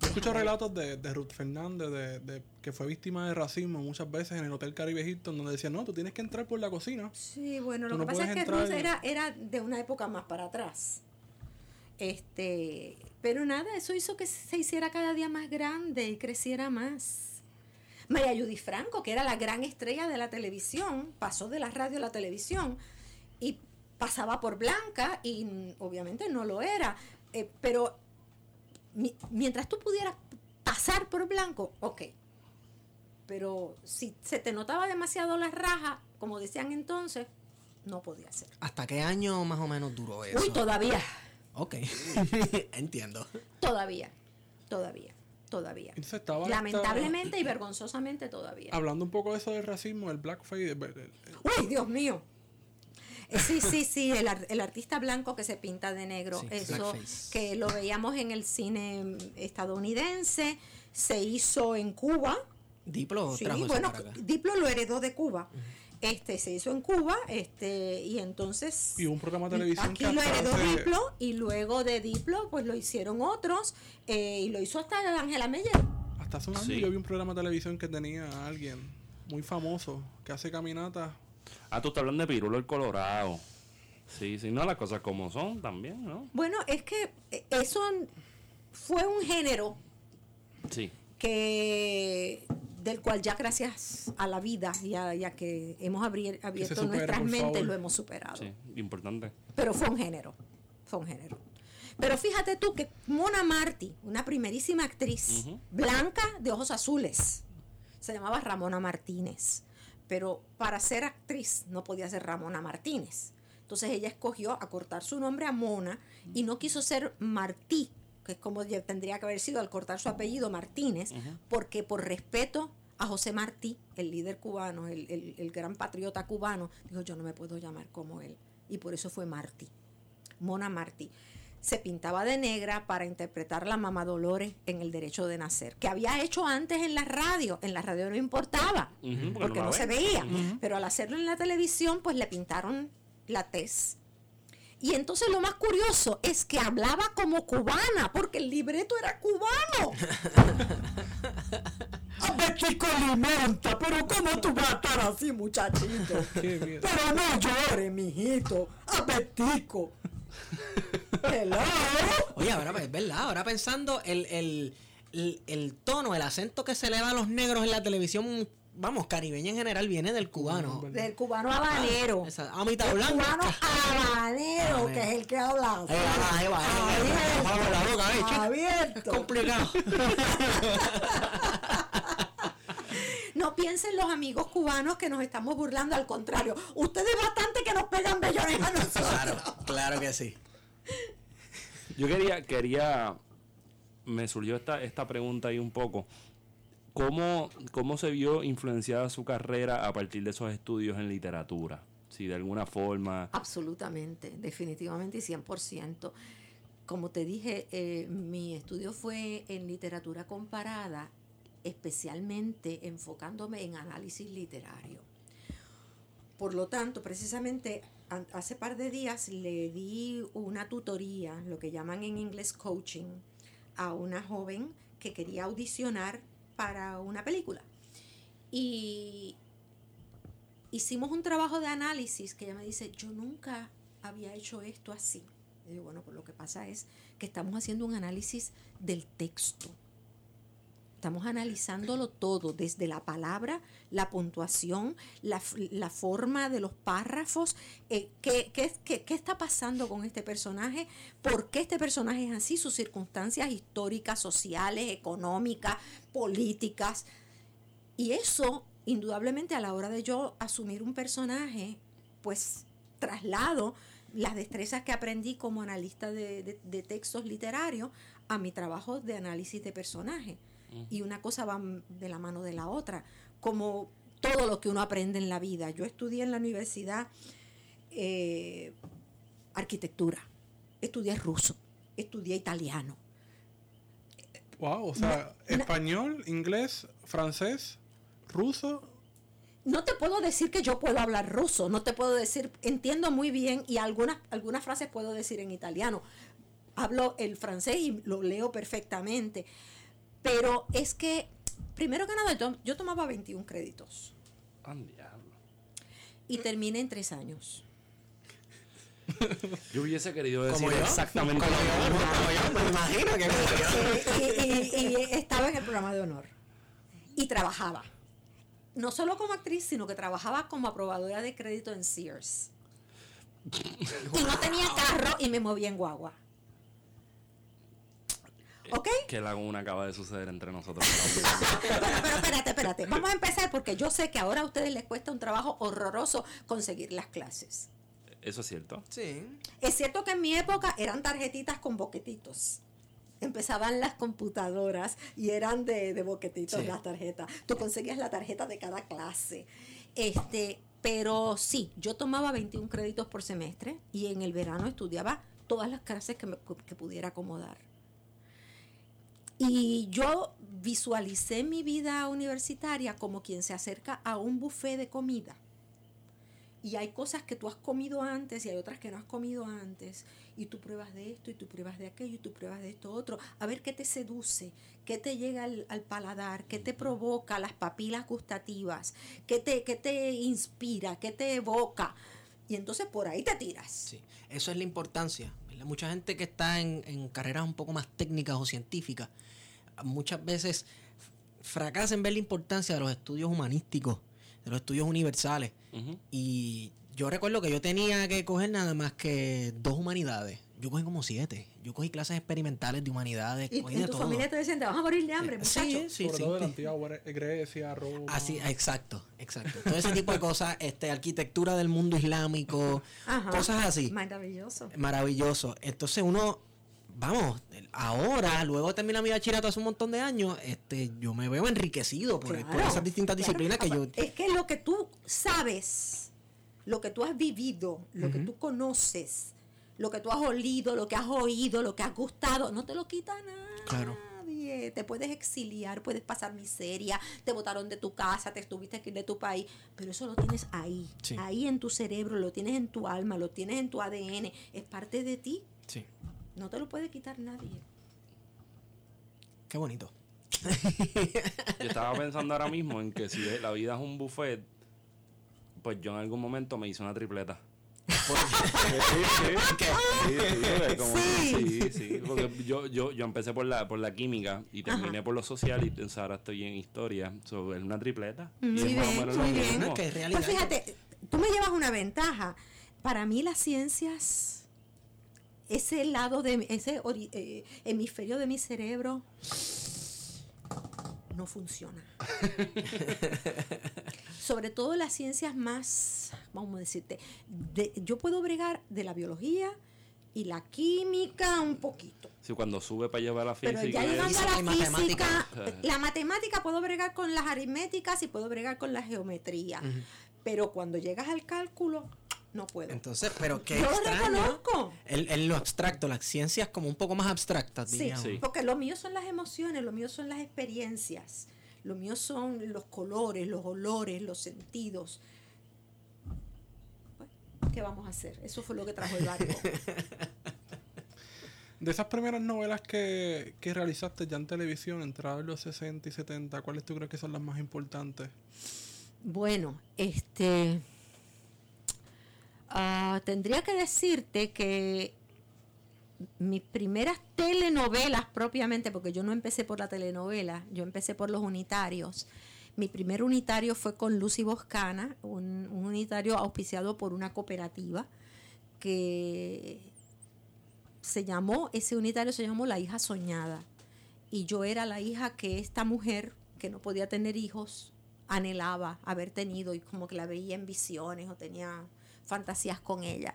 Yo escucho relatos de, de Ruth Fernández, de, de que fue víctima de racismo muchas veces en el Hotel Caribe Hilton, donde decían, no, tú tienes que entrar por la cocina. Sí, bueno, Tú lo no que pasa es que Ruth y- era, era de una época más para atrás. Este, pero nada, eso hizo que se hiciera cada día más grande y creciera más. María Judy Franco, que era la gran estrella de la televisión, pasó de la radio a la televisión y pasaba por blanca y mm, obviamente no lo era. Eh, pero mi- mientras tú pudieras pasar por blanco, ok. Pero si se te notaba demasiado la raja, como decían entonces, no podía ser. ¿Hasta qué año más o menos duró eso? Uy, todavía, Ok, entiendo. todavía, todavía, todavía. Entonces estaba esta- Lamentablemente y vergonzosamente todavía. Hablando un poco de eso del racismo, el blackface, el- el- Uy, Dios mío. Eh, Sí, sí, sí, el, ar- el artista blanco que se pinta de negro, Sí, eso blackface. que lo veíamos en el cine estadounidense, se hizo en Cuba, Diplo Sí, trajo bueno. Diplo lo heredó de Cuba. Este se hizo en Cuba, este y entonces Y un programa de televisión aquí lo heredó Diplo y luego de Diplo pues lo hicieron otros eh, y lo hizo hasta Ángela Meyer. Hasta hace un año Sí. yo vi un programa de televisión que tenía a alguien muy famoso que hace caminatas. Ah, tú estás hablando de Pirulo el Colorado. Sí, sí, no, las cosas como son también, ¿no? Bueno, es que eh, eso fue un género Sí. que del cual ya gracias a la vida y a, y a que hemos abri- abierto nuestras mentes favor. lo hemos superado. Sí, importante. Pero fue un género, fue un género. Pero fíjate tú que Mona Martí, una primerísima actriz, blanca de ojos azules, se llamaba Ramona Martínez. Pero para ser actriz no podía ser Ramona Martínez. Entonces ella escogió acortar su nombre a Mona y no quiso ser Martí, que es como tendría que haber sido al cortar su apellido Martínez, porque por respeto a José Martí, el líder cubano, el, el- el gran patriota cubano, dijo yo no me puedo llamar como él. Y por eso fue Martí, Mona Martí. Se pintaba de negra para interpretar la mamá Dolores en El Derecho de Nacer, que había hecho antes en la radio. En la radio no importaba, porque porque no se veía. Pero al hacerlo en la televisión, pues le pintaron la tez. Y entonces lo más curioso es que hablaba como cubana, porque el libreto era cubano. Apetico alimenta, pero ¿cómo tú vas a estar así, muchachito? Qué bien. Pero no llores, mijito. Apetico. Hello. Oye, ahora es verdad, ahora pensando el, el, el, el tono, el acento que se le da a los negros en la televisión, vamos, caribeña en general, viene del cubano. Del cubano habanero. Esa amita Del blanca. cubano habanero, que es el que habla. Ahí va, ahí va, chico. Abierto. Complicado. No piensen los amigos cubanos que nos estamos burlando, al contrario. Ustedes bastante que nos pegan bellones a nosotros. Claro, claro que sí. Yo quería, quería, me surgió esta, esta pregunta ahí un poco. ¿Cómo, ¿Cómo se vio influenciada su carrera a partir de esos estudios en literatura? Si de alguna forma... Absolutamente, definitivamente y 100%. Como te dije, eh, mi estudio fue en literatura comparada, especialmente enfocándome en análisis literario. Por lo tanto, precisamente hace par de días le di una tutoría, lo que llaman en inglés coaching, a una joven que quería audicionar para una película. Y hicimos un trabajo de análisis que ella me dice, yo nunca había hecho esto así. Y digo, bueno, pues lo que pasa es que estamos haciendo un análisis del texto. Estamos analizándolo todo, desde la palabra, la puntuación, la, la forma de los párrafos, eh, qué, qué- qué- qué está pasando con este personaje, por qué este personaje es así, sus circunstancias históricas, sociales, económicas, políticas. Y eso, indudablemente, a la hora de yo asumir un personaje, pues traslado las destrezas que aprendí como analista de, de- de textos literarios a mi trabajo de análisis de personaje. Y una cosa va de la mano de la otra, como todo lo que uno aprende en la vida. Yo estudié en la universidad eh, arquitectura, estudié ruso, estudié italiano. Wow, o sea, español, inglés, francés, ruso. No te puedo decir que yo puedo hablar ruso, no te puedo decir, entiendo muy bien y algunas, algunas frases puedo decir en italiano. Hablo el francés y lo leo perfectamente. Pero es que, primero que nada, yo, tomaba 21 créditos Ah, diablo. y terminé en tres años. Yo hubiese querido decir exactamente Como yo, me imagino que. Eh, y, y- y estaba en el programa de honor y trabajaba. No solo como actriz, sino que trabajaba como aprobadora de crédito en Sears. Y no tenía carro y me movía en guagua. ¿Ok? ¿Qué laguna acaba de suceder entre nosotros? Pero, pero espérate, espérate. Vamos a empezar porque yo sé que ahora a ustedes les cuesta un trabajo horroroso conseguir las clases. Eso es cierto. Sí. Es cierto que en mi época eran tarjetitas con boquetitos. Empezaban las computadoras y eran de, de boquetitos Sí. las tarjetas. Tú conseguías la tarjeta de cada clase. Este, pero sí, yo tomaba 21 créditos por semestre y en el verano estudiaba todas las clases que, me- que pudiera acomodar. Y yo visualicé mi vida universitaria como quien se acerca a un buffet de comida. Y hay cosas que tú has comido antes y hay otras que no has comido antes. Y tú pruebas de esto y tú pruebas de aquello y tú pruebas de esto otro. A ver qué te seduce, qué te llega al, al paladar, qué te provoca las papilas gustativas, qué te, qué te inspira, qué te evoca. Y entonces por ahí te tiras. Sí, eso es la importancia. Mucha gente que está en carreras un poco más técnicas o científicas, muchas veces fracasa en ver la importancia de los estudios humanísticos, de los estudios universales. Y yo recuerdo que yo tenía que coger nada más que dos humanidades yo cogí como siete. Yo cogí clases experimentales de humanidades, Y cogí en de tu todo. familia te decían, te vas a morir de hambre, Eh, muchacho. sí, sí, Sobre sí. todo de la antigua Gre- Grecia, Roma. Así, exacto, exacto. Todo ese tipo de cosas, este, arquitectura del mundo islámico, Ajá. cosas así. Maravilloso. Maravilloso. Entonces uno, vamos, ahora, luego de terminar mi bachillerato hace un montón de años, este, yo me veo enriquecido por, por esas distintas claro. disciplinas que yo... Es que lo que tú sabes, lo que tú has vivido, lo que tú conoces, lo que tú has olido, lo que has oído, lo que has gustado, no te lo quita nadie. Claro. Te puedes exiliar, puedes pasar miseria, te botaron de tu casa, te estuviste ir de tu país, pero eso lo tienes ahí, Sí. ahí en tu cerebro, lo tienes en tu alma, lo tienes en tu ADN, es parte de ti, Sí, no te lo puede quitar nadie. qué bonito. Yo estaba pensando ahora mismo en que si la vida es un buffet, pues yo en algún momento me hice una tripleta. Sí, sí, porque yo, yo, yo empecé por la, por la química y terminé Ajá. por lo social y entonces ahora estoy en historia. So, es una tripleta. Muy bien, muy bien. mismo. No, que es realidad. Pues fíjate, tú me llevas una ventaja. Para mí las ciencias, ese lado de ese eh, hemisferio de mi cerebro no funciona. Sobre todo las ciencias más, vamos a decirte, de- yo puedo bregar de la biología y la química un poquito. Sí, cuando sube para llevar la Pero física. ya llegando física a la matemática. física, la matemática puedo bregar con las aritméticas y puedo bregar con la geometría. Pero cuando llegas al cálculo, no puedo. Entonces, pero qué Yo lo extraño. reconozco. En, en lo abstracto, las ciencias como un poco más abstractas, Sí, diríamos. Sí. porque lo mío son las emociones, lo mío son las experiencias, lo mío son los colores, los olores, los sentidos. Bueno, ¿Qué vamos a hacer? Eso fue lo que trajo el barco. De esas primeras novelas que, que realizaste ya en televisión, entradas en los 60 y 70, ¿cuáles tú crees que son las más importantes? Bueno, este. Ah, tendría que decirte que mis primeras telenovelas propiamente, porque yo no empecé por la telenovela, yo empecé por los unitarios. Mi primer unitario fue con Lucy Boscana, un, un unitario auspiciado por una cooperativa que se llamó, ese unitario se llamó La hija soñada. Y yo era la hija que esta mujer, que no podía tener hijos, anhelaba haber tenido y como que la veía en visiones o tenía fantasías con ella.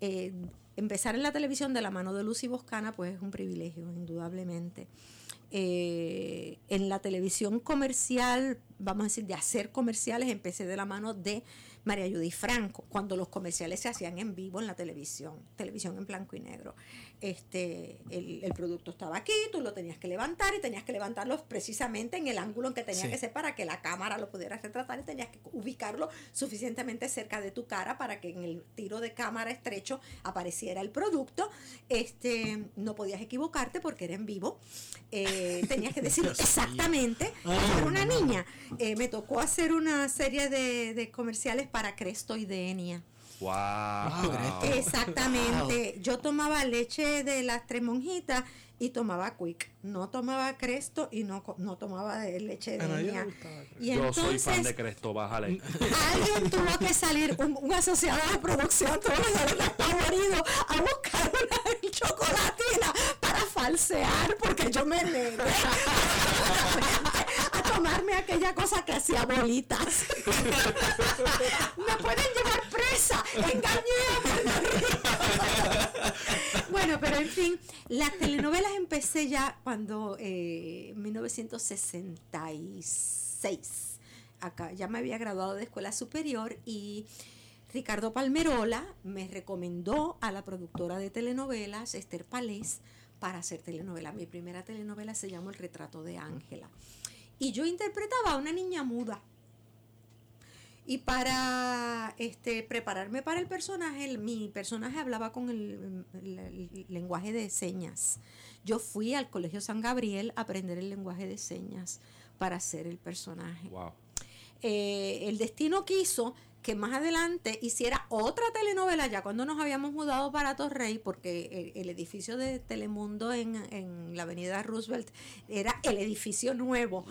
Eh, empezar en la televisión de la mano de Lucy Boscana, pues es un privilegio, indudablemente. Eh, en la televisión comercial, vamos a decir, de hacer comerciales, empecé de la mano de María Judy Franco, cuando los comerciales se hacían en vivo en la televisión, televisión en blanco y negro. Este, el, el producto estaba aquí, tú lo tenías que levantar y tenías que levantarlo precisamente en el ángulo en que tenía Sí. que ser para que la cámara lo pudiera retratar y tenías que ubicarlo suficientemente cerca de tu cara para que en el tiro de cámara estrecho apareciera el producto. Este, no podías equivocarte porque era en vivo. Eh, tenías que decir exactamente. Ah, Era una no. niña. Eh, me tocó hacer una serie de, de comerciales para Cresto y Denia. Wow. Exactamente. Yo tomaba leche de las tres monjitas y tomaba Quick. No tomaba Cresto y no, no tomaba de leche de A nadie le Denia. gustaba Cresto. Y Yo entonces, soy fan de Cresto, bájale. alguien tuvo que salir, un, un asociado de producción tuvo que salir despavorido a buscar una chocolatina para falsear, porque yo me negué a tomarme aquella cosa que hacía bolitas. me pueden llevar engañé a. Bueno, pero en fin, las telenovelas empecé ya cuando eh, en 1966 acá ya me había graduado de escuela superior y Ricardo Palmerola me recomendó a la productora de telenovelas, Esther Palés, para hacer telenovela. Mi primera telenovela se llamó El retrato de Ángela. Y yo interpretaba a una niña muda. Y para este, prepararme para el personaje, el- mi personaje hablaba con el, el- el lenguaje de señas. Yo fui al Colegio San Gabriel a aprender el lenguaje de señas para hacer el personaje. Wow. Eh, el destino quiso que más adelante hiciera otra telenovela ya cuando nos habíamos mudado para Torrey, porque el, el edificio de Telemundo en, en, la avenida Roosevelt era el edificio nuevo.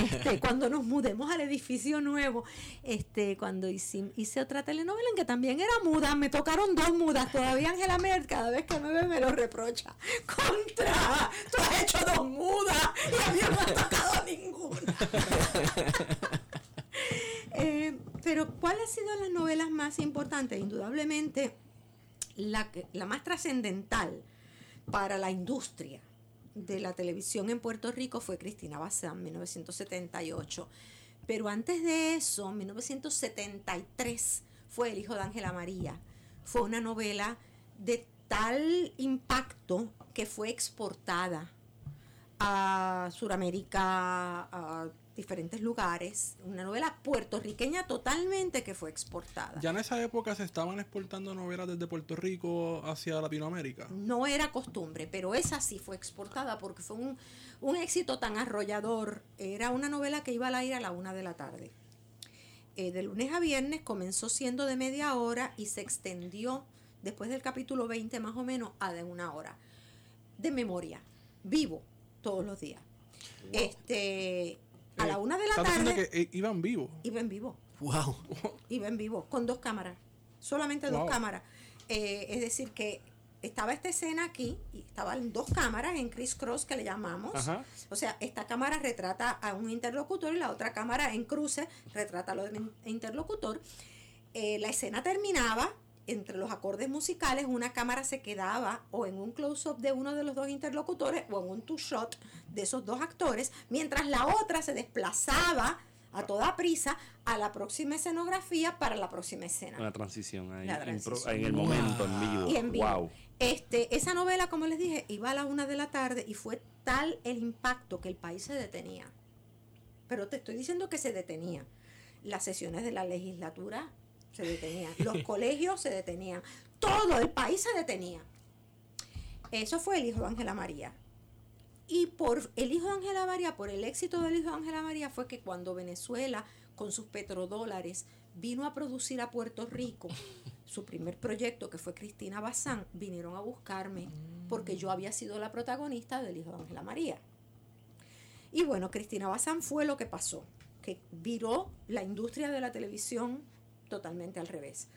este, cuando nos mudemos al edificio nuevo, este, cuando hice, hice, otra telenovela en que también era muda, me tocaron dos mudas, todavía Angela Merkel cada vez que me ve me lo reprocha. Contra, tú has hecho dos mudas y a mí no me ha tocado ninguna. Eh, pero ¿cuáles han sido las novelas más importantes? Indudablemente, la, la más trascendental para la industria de la televisión en Puerto Rico fue Cristina Bazán, 1978. Pero antes de eso, 1973, fue El hijo de Ángela María. Fue una novela de tal impacto que fue exportada a Sudamérica, a diferentes lugares, una novela puertorriqueña totalmente que fue exportada. ¿Ya en esa época se estaban exportando novelas desde Puerto Rico hacia Latinoamérica? No era costumbre, pero esa sí fue exportada porque fue un, un éxito tan arrollador. Era una novela que iba al aire a la una de la tarde. Eh, de lunes a viernes comenzó siendo de media hora y se extendió después del capítulo 20 más o menos a de una hora. De memoria, vivo todos los días. Este, a la una de la tarde. que eh, iban vivo. Iba en vivo. Wow. Iba en vivo, con dos cámaras. Solamente dos cámaras. Eh, es decir, que estaba esta escena aquí y estaban dos cámaras en criss cross que le llamamos. Ajá. O sea, esta cámara retrata a un interlocutor y la otra cámara en cruce retrata al interlocutor. Eh, la escena terminaba entre los acordes musicales, una cámara se quedaba o en un close-up de uno de los dos interlocutores o en un two-shot de esos dos actores, mientras la otra se desplazaba a toda prisa a la próxima escenografía para la próxima escena. Una transición ahí. La impro- transición. en el momento, en vivo. Y en vivo. Wow. Este, esa novela, como les dije, iba a la una de la tarde y fue tal el impacto que el país se detenía. Pero te estoy diciendo que se detenía. Las sesiones de la legislatura se detenían, los colegios se detenían, todo el país se detenía. Eso fue el hijo de Ángela María. Y por el hijo de Ángela María, por el éxito del hijo de Ángela María, fue que cuando Venezuela, con sus petrodólares, vino a producir a Puerto Rico su primer proyecto, que fue Cristina Bazán, vinieron a buscarme porque yo había sido la protagonista del hijo de Ángela María. Y bueno, Cristina Bazán fue lo que pasó, que viró la industria de la televisión totalmente al revés.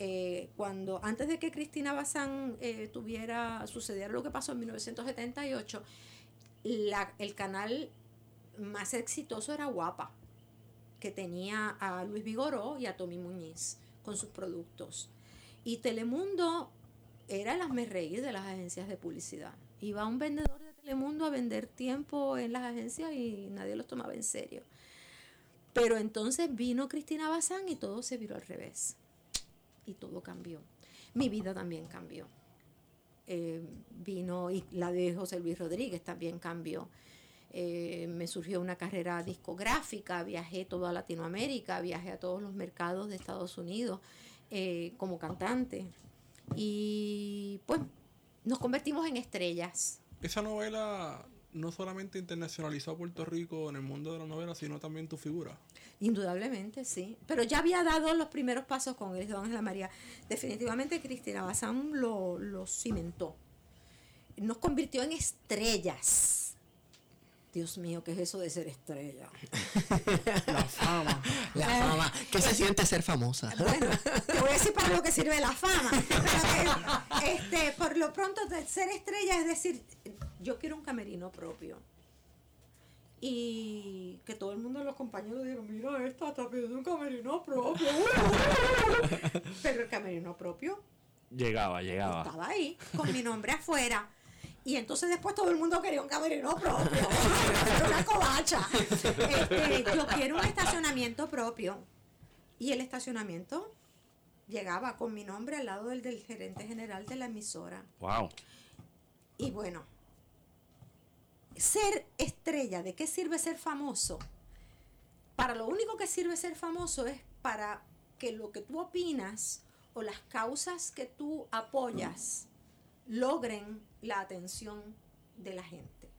Eh, cuando antes de que Cristina Bazán eh, tuviera sucediera lo que pasó en 1978, la- el canal más exitoso era Guapa, que tenía a Luis Vigoró y a Tommy Muñiz con sus productos. Y Telemundo era el reír de las agencias de publicidad. Iba un vendedor de Telemundo a vender tiempo en las agencias y nadie los tomaba en serio. Pero entonces vino Cristina Bazán y todo se viró al revés. Y todo cambió. Mi vida también cambió. Eh, vino y la de José Luis Rodríguez también cambió. Eh, me surgió una carrera discográfica, viajé toda Latinoamérica, viajé a todos los mercados de Estados Unidos eh, como cantante. Y pues nos convertimos en estrellas. Esa novela no solamente internacionalizó a Puerto Rico en el mundo de la novela, sino también tu figura. Indudablemente, sí. Pero ya había dado los primeros pasos con el de Ángela María. Definitivamente Cristina Bazán lo, lo cimentó. Nos convirtió en estrellas. Dios mío, ¿qué es eso de ser estrella? La fama. La fama. ¿Qué se siente ser famosa? Bueno, te voy a decir para lo que sirve la fama. Pero que, este, por lo pronto, ser estrella es decir, yo quiero un camerino propio. Y que todo el mundo, los compañeros digan, mira, esta está pidiendo un camerino propio. Pero el camerino propio Llegaba, llegaba. estaba ahí, con mi nombre afuera. Y entonces después todo el mundo quería un camerino propio. Una covacha. Este, yo quiero un estacionamiento propio. Y el estacionamiento llegaba con mi nombre al lado del del gerente general de la emisora. Wow. Y bueno, ser estrella, ¿de qué sirve ser famoso? Para lo único que sirve ser famoso es para que lo que tú opinas o las causas que tú apoyas logren la atención de la gente.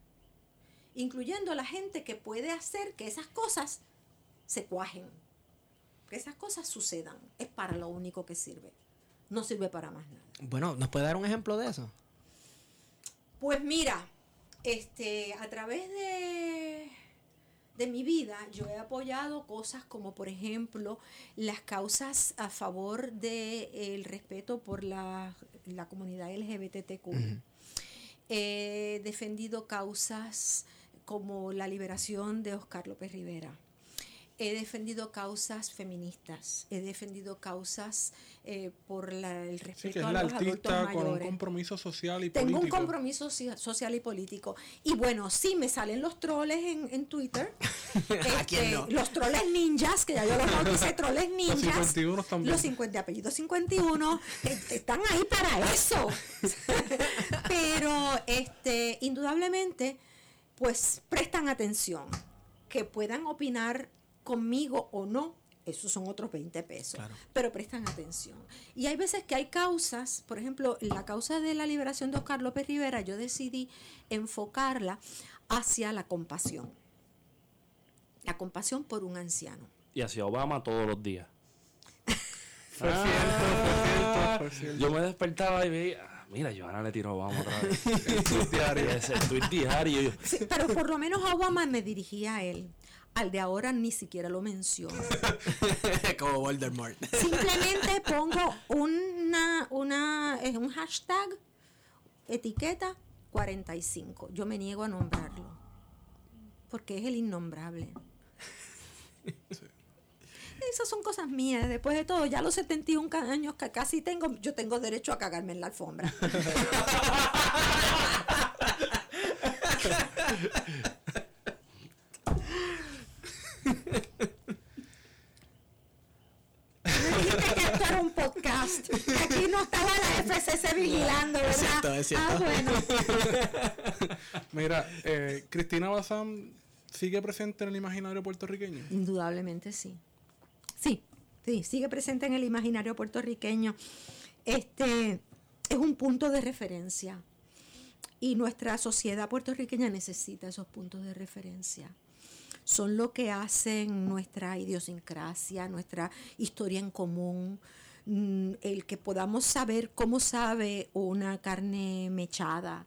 Incluyendo la gente que puede hacer que esas cosas se cuajen. que esas cosas sucedan. Es para lo único que sirve. No sirve para más nada. Bueno, ¿nos puede dar un ejemplo de eso? Pues mira, este, a través de, de mi vida yo he apoyado cosas como por ejemplo las causas a favor del respeto por la, la comunidad LGBTQ. He defendido causas como la liberación de Oscar López Rivera. He defendido causas feministas, he defendido causas eh, por la- el respeto Sí, que es a la los adultos artista con un mayores. compromiso social y Tengo un político. compromiso soci- social y político. Y bueno, sí, me salen los troles en, en Twitter. ¿A quién Este, no? Los troles ninjas, que ya yo los bauticé troles ninjas. 51 también. Los 50 de apellido 51. eh, están ahí para eso. Pero este, indudablemente, pues prestan atención. Que puedan opinar conmigo o no, esos son otros 20 pesos. Claro. Pero prestan atención. Y hay veces que hay causas, por ejemplo, la causa de la liberación de Oscar López Rivera, yo decidí enfocarla hacia la compasión. La compasión por un anciano. Y hacia Obama todos los días. Cierto, cierto, cierto. Yo me despertaba y veía, ah, mira, Johanna le tiró a Obama otra vez. El tweet diario. Ese tweet diario. Yo, Sí, pero por lo menos a Obama me dirigía a él. Al de ahora ni siquiera lo menciono. Como Voldemort. Simplemente pongo una, una, un hashtag, etiqueta 45. Yo me niego a nombrarlo. Porque es el innombrable. Esas son cosas mías. Después de todo, ya a los 71 ca- años que casi tengo, yo tengo derecho a cagarme en la alfombra. Me dijiste que esto era un Aquí no estaba la FCC vigilando, ¿verdad? Es cierto, es cierto. Ah, bueno. Mira, eh, Cristina Bazán sigue presente en el imaginario puertorriqueño. Indudablemente sí. Sí, sí, sigue presente en el imaginario puertorriqueño. Este es un punto de referencia. Y nuestra sociedad puertorriqueña necesita esos puntos de referencia. Son lo que hacen nuestra idiosincrasia, nuestra historia en común, el que podamos saber cómo sabe una carne mechada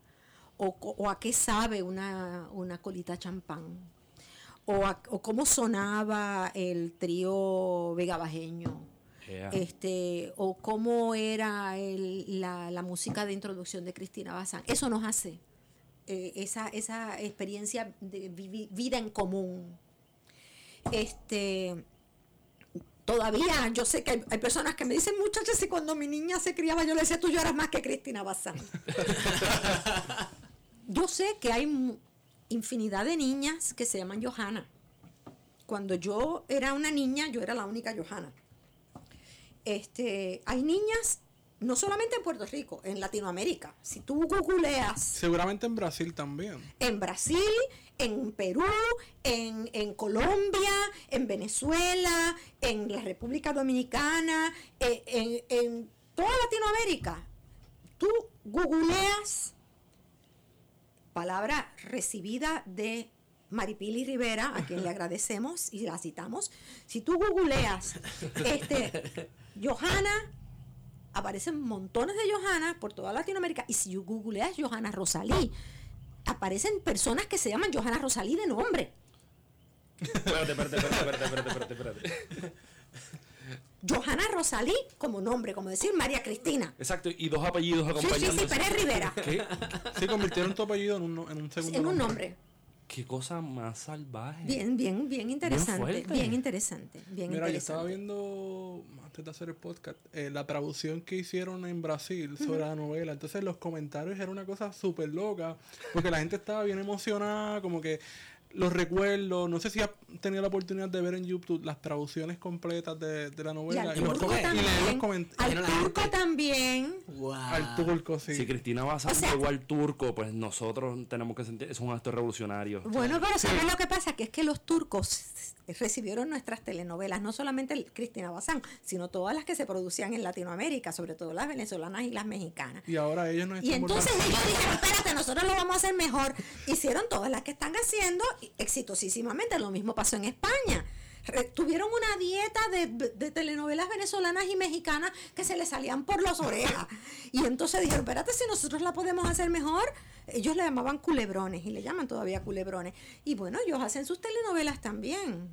o, a qué sabe una, una colita champán o, a- o cómo sonaba el trío vegabajeño, Yeah. este, o cómo era el- la, la música de introducción de Cristina Bazán. Eso nos hace eh, esa, esa experiencia de vida en común. Este, todavía yo sé que hay, hay personas que me dicen, muchachas, si cuando mi niña se criaba yo le decía, tú lloras más que Cristina Bazán. yo sé que hay infinidad de niñas que se llaman Johanna. Cuando yo era una niña, yo era la única Johanna. Este, hay niñas, no solamente en Puerto Rico, en Latinoamérica. Si tú googleas Seguramente en Brasil también. en Brasil, en Perú, en, en Colombia, en Venezuela, en la República Dominicana, eh, en, en toda Latinoamérica. Tú googleas palabra recibida de Maripili Rivera, a quien le agradecemos y la citamos. Si tú googleas este, Johanna, aparecen montones de Johanna por toda Latinoamérica. Y si googleas Johanna Rosalí, aparecen personas que se llaman Johanna Rosalí de nombre. Espérate, espérate, espérate, espérate, espérate, espérate, espérate. Johanna Rosalí como nombre, como decir María Cristina. Exacto, y dos apellidos Sí, sí, acompañando. sí, Pérez Rivera. ¿Qué? Sí, convirtieron tu apellido en un, en un segundo En un nombre. Qué cosa más salvaje. Bien, bien, bien interesante. Bien, interesante. Bien Mira, yo interesante. estaba viendo, antes de hacer el podcast, eh, la traducción que hicieron en Brasil sobre la novela. Entonces los comentarios era una cosa súper loca, porque la gente estaba bien emocionada, como que los recuerdos, no sé si has tenido la oportunidad de ver en YouTube las traducciones completas de, de la Y novela. al y los turco com- y leer los también. comentarios. Al turco también. Wow. Al turco, sí. Si Cristina Bazán O sea- llegó al turco, pues nosotros tenemos que sentir, es un acto revolucionario. Bueno, pero ¿sabes lo que pasa? Que es que los turcos recibieron nuestras telenovelas, no solamente Cristina Bazán, sino todas las que se producían en Latinoamérica, sobre todo las venezolanas y las mexicanas. Y ahora ellos nos Y están entonces volviendo- ellos dijeron, espérate, nosotros lo vamos a hacer mejor. Hicieron todas las que están haciendo exitosísimamente. Lo mismo pasó en España. Tuvieron una dieta de, de telenovelas venezolanas y mexicanas que se les salían por las orejas. Y entonces dijeron, espérate, si nosotros la podemos hacer mejor. Ellos le llamaban culebrones y le llaman todavía culebrones. Y bueno, ellos hacen sus telenovelas también.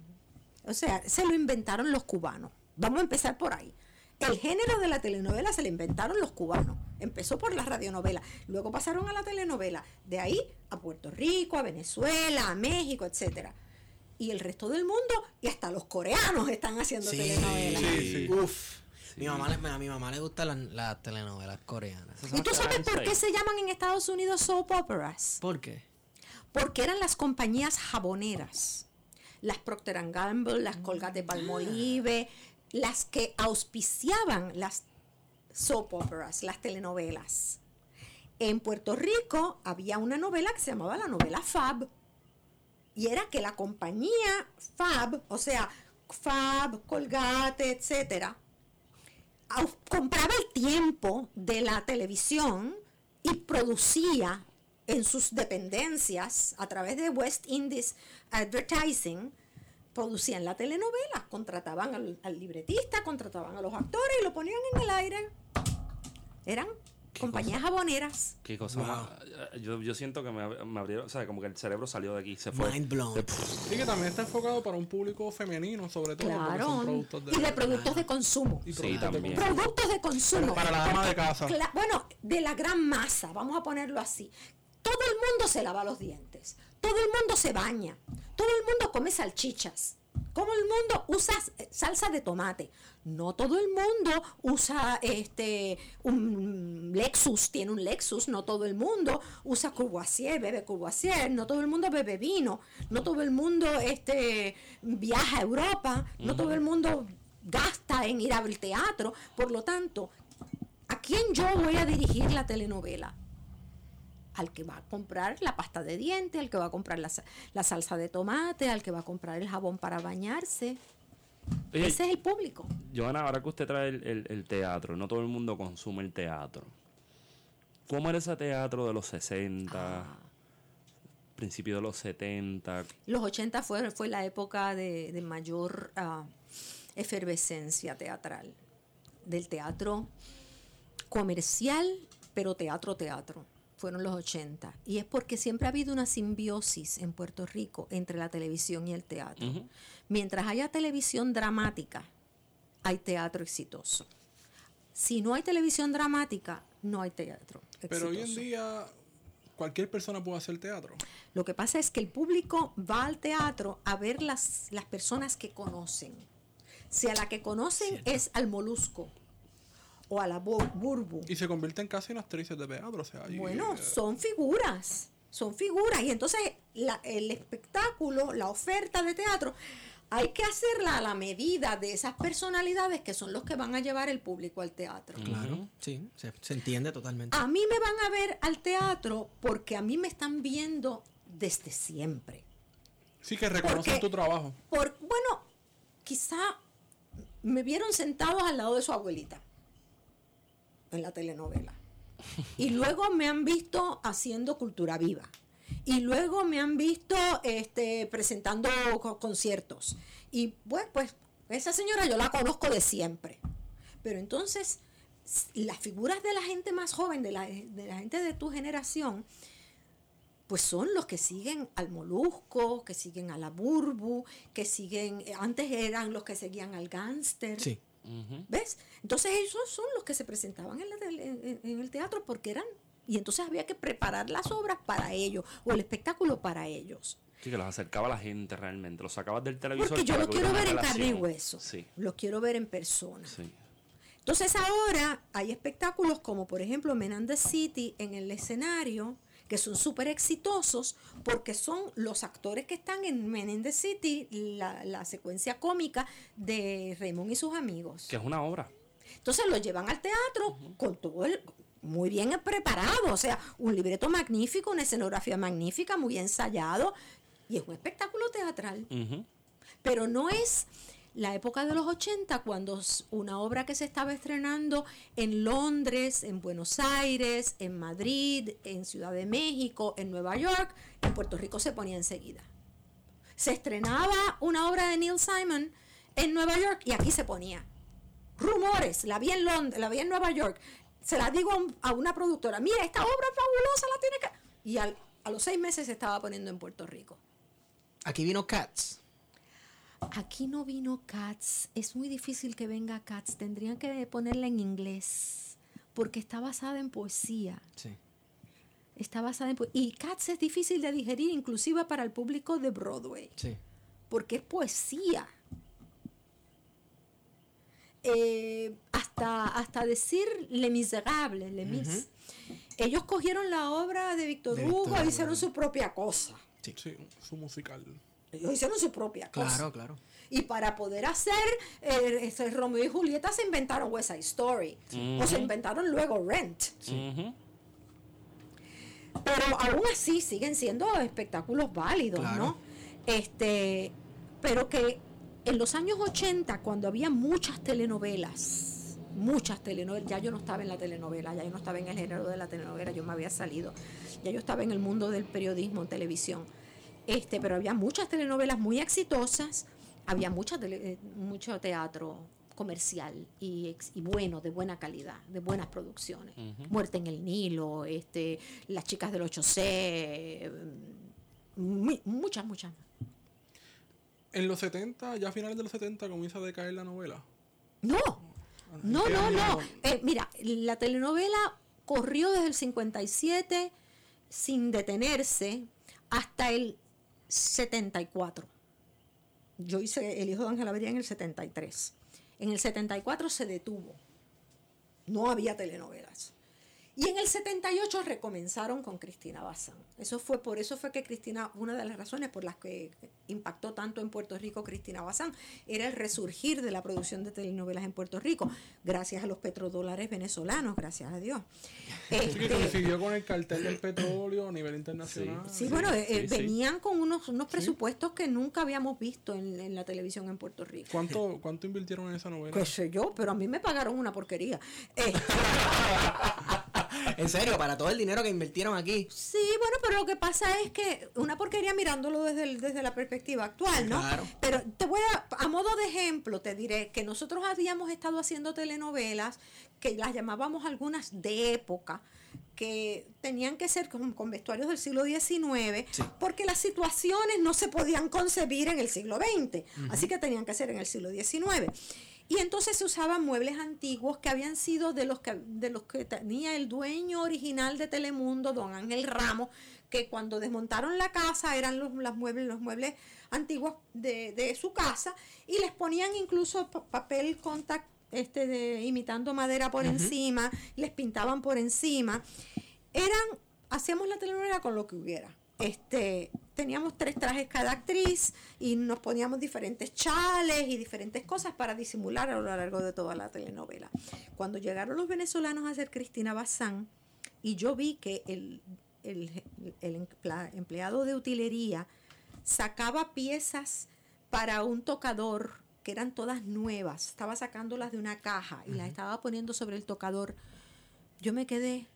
O sea, se lo inventaron los cubanos. Vamos a empezar por ahí. El género de la telenovela se lo inventaron los cubanos. Empezó por la radionovela, luego pasaron a la telenovela, de ahí a Puerto Rico, a Venezuela, a México, etcétera. Y el resto del mundo, y hasta los coreanos están haciendo telenovelas. Sí, sí. Uf. Mi mamá, le- a mi mamá le gustan las, las telenovelas coreanas. ¿Y tú sabes por qué se llaman en Estados Unidos soap operas? ¿Por qué? Porque eran las compañías jaboneras, las Procter Gamble, las Colgate Palmolive, las que auspiciaban las soap operas, las telenovelas. En Puerto Rico había una novela que se llamaba la novela Fab. Y era que la compañía Fab, o sea, Fab, Colgate, etcétera, compraba el tiempo de la televisión y producía en sus dependencias a través de West Indies Advertising, producían la telenovela, contrataban al, al libretista, contrataban a los actores y lo ponían en el aire. Eran compañías jaboneras. Qué cosa Wow. más- Yo, yo siento que me, me abrieron, o sea, como que el cerebro salió de aquí, se fue. Mind blown. Sí, que también está enfocado para un público femenino, sobre todo. Claro. son productos de, Y de productos de consumo. y Sí, productos de también. consumo. Productos de consumo. Para la dama de casa. Cla- bueno, de la gran masa, vamos a ponerlo así. Todo el mundo se lava los dientes, todo el mundo se baña, todo el mundo come salchichas, todo el mundo usa salsa de tomate. No todo el mundo usa este un Lexus, tiene un Lexus, no todo el mundo usa Courvoisier, bebe Courvoisier, no todo el mundo bebe vino, no todo el mundo este viaja a Europa, no todo el mundo gasta en ir al teatro, por lo tanto, ¿A quién yo voy a dirigir la telenovela? Al que va a comprar la pasta de dientes, al que va a comprar la, sa- la salsa de tomate, al que va a comprar el jabón para bañarse. Oye, Ese es el público. Joana, ahora que usted trae el, el- el teatro, no todo el mundo consume el teatro. ¿Cómo era ese teatro de los 60, Ah. principios de los 70? Los 80 fue, fue la época de, de mayor ah, efervescencia teatral. Del teatro comercial, pero teatro, teatro. Fueron los 80. Y es porque siempre ha habido una simbiosis en Puerto Rico entre la televisión y el teatro. Mientras haya televisión dramática, hay teatro exitoso. Si no hay televisión dramática, no hay teatro exitoso. Pero hoy en día, cualquier persona puede hacer teatro. Lo que pasa es que el público va al teatro a ver las, las personas que conocen. Si a la que conocen es al molusco o a la bu- burbu. Y se convierten casi en actrices de teatro. O sea, y- Bueno, eh, son figuras, son figuras. Y entonces la- el espectáculo, la oferta de teatro, hay que hacerla a la medida de esas personalidades que son los que van a llevar el público al teatro. Claro, sí, se, se entiende totalmente. A mí me van a ver al teatro porque a mí me están viendo desde siempre. sí que reconocen porque- tu trabajo. Por, bueno, quizá me vieron sentados al lado de su abuelita en la telenovela. Y luego me han visto haciendo cultura viva. Y luego me han visto este, presentando co- conciertos. Y bueno, pues esa señora yo la conozco de siempre. Pero entonces, las figuras de la gente más joven, de la, de la gente de tu generación, pues son los que siguen al molusco, que siguen a la burbu, que siguen, eh, antes eran los que seguían al gánster. Sí. ¿Ves? Entonces esos son los que se presentaban en, la tele- en- en el teatro porque eran, y entonces había que preparar las obras para ellos, o el espectáculo para ellos. Sí, que los acercaba a la gente realmente. Los sacabas del televisor. Porque yo para lo que quiero ver en carne y hueso. Sí, Lo quiero ver en persona. sí. Entonces ahora hay espectáculos como por ejemplo Menandez City en el escenario que son súper exitosos porque son los actores que están en Menendez City, la, la secuencia cómica de Raymond y sus amigos. Que es una obra. Entonces lo llevan al teatro con todo el muy bien preparado, o sea, un libreto magnífico, una escenografía magnífica, muy ensayado y es un espectáculo teatral. Pero no es la época de los 80 cuando una obra que se estaba estrenando en Londres, en Buenos Aires, en Madrid, en Ciudad de México, en Nueva York, en Puerto Rico se ponía enseguida. Se estrenaba una obra de Neil Simon en Nueva York y aquí se ponía. Rumores, la vi en Londres, la vi en Nueva York. Se la digo a un- a una productora, mira, esta obra es fabulosa, la tiene que... Y a los seis meses se estaba poniendo en Puerto Rico. Aquí vino Cats. Aquí no vino Cats. Es muy difícil que venga Cats. Tendrían que ponerla en inglés. Porque está basada en poesía. Sí. Está basada en poesía. Y Cats es difícil de digerir, inclusive para el público de Broadway. Sí. Porque es poesía. Eh, hasta, hasta decir Le Miserable, Le Mis. Ellos cogieron la obra de Víctor Hugo e hicieron su propia cosa. Sí, su musical. Ellos hicieron su propia cosa. Claro, claro. Y para poder hacer eh, ese Romeo y Julieta se inventaron West Side Story. O se inventaron luego Rent. Pero aún así siguen siendo espectáculos válidos, Claro. ¿no? Este, pero que en los años 80, cuando había muchas telenovelas, muchas telenovelas, ya yo no estaba en la telenovela, ya yo no estaba en el género de la telenovela, yo me había salido, ya yo estaba en el mundo del periodismo en televisión. Este, pero había muchas telenovelas muy exitosas, había mucha tele- eh, mucho teatro comercial y, bueno, de buena calidad, de buenas producciones. Muerte en el Nilo, este, Las chicas del 8C, mm, mu- muchas, muchas. En los 70, ya a finales de los 70, comienza a decaer la novela. No, no, ¿Qué no, año? no. Eh, mira, la telenovela corrió desde el 57 sin detenerse hasta el 74. Yo hice El hijo de Ángela María en el 73. En el 74 se detuvo. No había telenovelas. Y en el 78 recomenzaron con Cristina Bazán. Eso fue por eso fue que Cristina, una de las razones por las que impactó tanto en Puerto Rico Cristina Bazán, era el resurgir de la producción de telenovelas en Puerto Rico, gracias a los petrodólares venezolanos, gracias a Dios. Que Este, coincidió con el cartel del petróleo a nivel internacional. Sí, Sí, bueno, eh, sí, eh, sí. venían con unos, unos presupuestos que nunca habíamos visto en, en la televisión en Puerto Rico. ¿Cuánto, ¿Cuánto invirtieron en esa novela? Qué sé yo, pero a mí me pagaron una porquería. Este, En serio, para todo el dinero que invirtieron aquí. Sí, bueno, pero lo que pasa es que una porquería mirándolo desde, el- desde la perspectiva actual, ¿no? Claro. Pero te voy a, a modo de ejemplo, te diré que nosotros habíamos estado haciendo telenovelas que las llamábamos algunas de época, que tenían que ser con, con vestuarios del siglo XIX, Sí. porque las situaciones no se podían concebir en el siglo XX, así que tenían que ser en el siglo XIX. Y entonces se usaban muebles antiguos que habían sido de los que, de los que tenía el dueño original de Telemundo, don Ángel Ramos, que cuando desmontaron la casa eran los, las muebles, los muebles antiguos de, de su casa y les ponían incluso pa- papel contact este de imitando madera por encima, les pintaban por encima. Eran, hacíamos la telenovela con lo que hubiera. Este, teníamos tres trajes cada actriz y nos poníamos diferentes chales y diferentes cosas para disimular a lo largo de toda la telenovela. Cuando llegaron los venezolanos a hacer Cristina Bazán y yo vi que el, el- el empla- empleado de utilería sacaba piezas para un tocador que eran todas nuevas, estaba sacándolas de una caja y las estaba poniendo sobre el tocador. Yo me quedé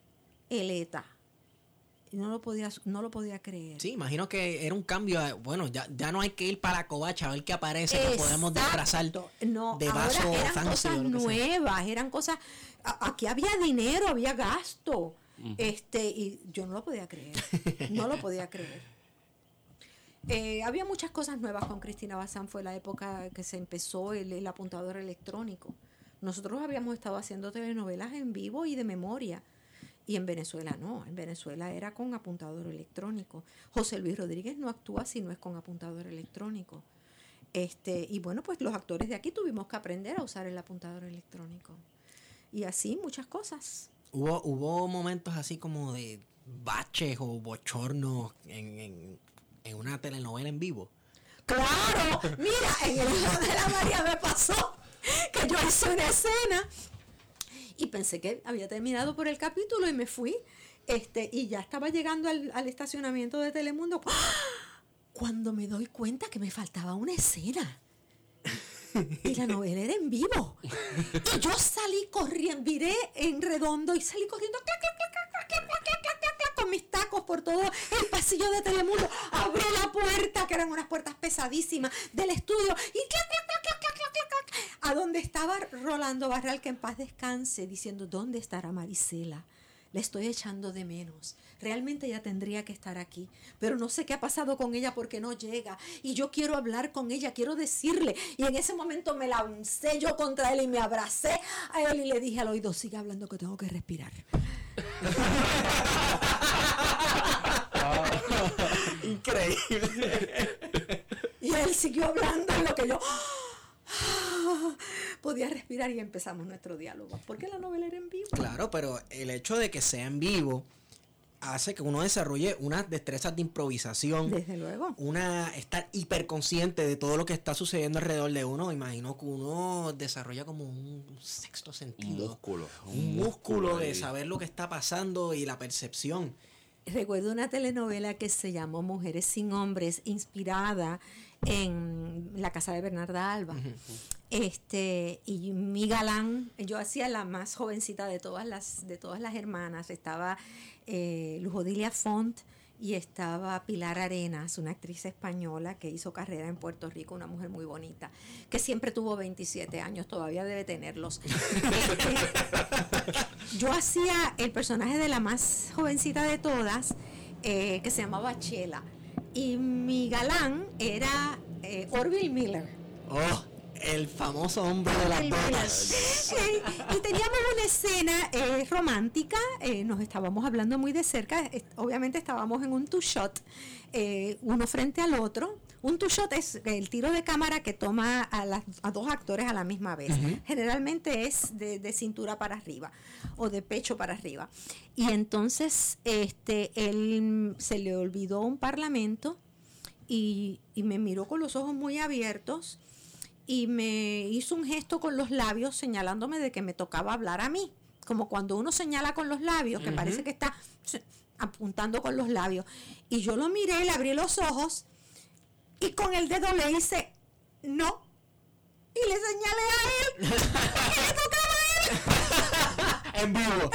eleta. No lo podía, no lo podía creer. Sí, imagino que era un cambio. a- bueno, ya, ya no hay que ir para la covacha a ver qué aparece, que podemos disfrazar No, de ahora vaso eran fancy cosas nuevas, eran cosas. Aquí había dinero, había gasto. Este, y yo no lo podía creer. No lo podía creer. Eh, había muchas cosas nuevas con Cristina Bazán, fue la época que se empezó el, el apuntador electrónico. Nosotros habíamos estado haciendo telenovelas en vivo y de memoria. Y en Venezuela no, en Venezuela era con apuntador electrónico. José Luis Rodríguez no actúa si no es con apuntador electrónico. Este, y bueno, pues los actores de aquí tuvimos que aprender a usar el apuntador electrónico. Y así muchas cosas. Hubo, hubo momentos así como de baches o bochornos en, en, en una telenovela en vivo. Claro, mira, en el hijo de la María me pasó que yo hice una escena y pensé que había terminado por el capítulo y me fui. Este, y ya estaba llegando al, estacionamiento de Telemundo cuando me doy cuenta que me faltaba una escena. Y la novela era en vivo. Y yo salí corriendo, viré en redondo y salí corriendo con mis tacos por todo el pasillo de Telemundo. Abrí la puerta, que eran unas puertas pesadísimas, del estudio y a donde estaba Rolando Barral, que en paz descanse, diciendo, ¿dónde estará Marisela? Le estoy echando de menos. Realmente ella tendría que estar aquí, pero no sé qué ha pasado con ella porque no llega. Y yo quiero hablar con ella, quiero decirle. Y en ese momento me lancé yo contra él y me abracé a él y le dije al oído, sigue hablando que tengo que respirar. Increíble. Y él siguió hablando en lo que yo podía respirar y empezamos nuestro diálogo. Porque la novela era en vivo. Claro, pero el hecho de que sea en vivo hace que uno desarrolle unas destrezas de improvisación. Desde luego. Una estar hiperconsciente de todo lo que está sucediendo alrededor de uno. Imagino que uno desarrolla como un sexto Un sentido. músculo. Un músculo de ahí. saber lo que está pasando y la percepción. Recuerdo una telenovela que se llamó Mujeres sin Hombres, inspirada en la casa de Bernarda Alba. Este, y mi galán, yo hacía la más jovencita de todas las, de todas las hermanas. Estaba eh, Luz Odilia Font y estaba Pilar Arenas, una actriz española que hizo carrera en Puerto Rico, una mujer muy bonita, que siempre tuvo 27 años, todavía debe tenerlos. Este, yo hacía el personaje de la más jovencita de todas, eh, que se llamaba Chela. Y mi galán era eh, Orville Miller. Oh, el famoso hombre de las. Eh, y teníamos una escena eh, romántica, eh, nos estábamos hablando muy de cerca, obviamente estábamos en un two-shot, eh, uno frente al otro. Un two-shot es el tiro de cámara que toma a, las- a dos actores a la misma vez. Generalmente es de, de cintura para arriba o de pecho para arriba. Y entonces este, él se le olvidó un parlamento y, y me miró con los ojos muy abiertos y me hizo un gesto con los labios señalándome de que me tocaba hablar a mí. Como cuando uno señala con los labios, que parece que está apuntando con los labios. Y yo lo miré, le abrí los ojos y con el dedo le hice no. Y le señalé a él que le tocaba a él. En vivo.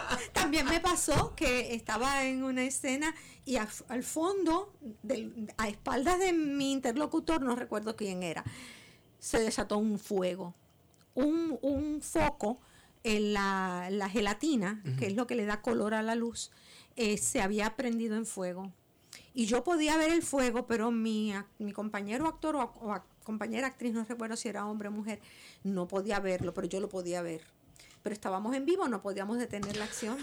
También me pasó que estaba en una escena y a- al fondo, del- a espaldas de mi interlocutor, no recuerdo quién era, se desató un fuego. Un, un foco en la, la gelatina, que es lo que le da color a la luz, eh, se había prendido en fuego. Y yo podía ver el fuego, pero mi, mi compañero actor o, o compañera actriz, no recuerdo si era hombre o mujer, no podía verlo, pero yo lo podía ver. Pero estábamos en vivo, no podíamos detener la acción.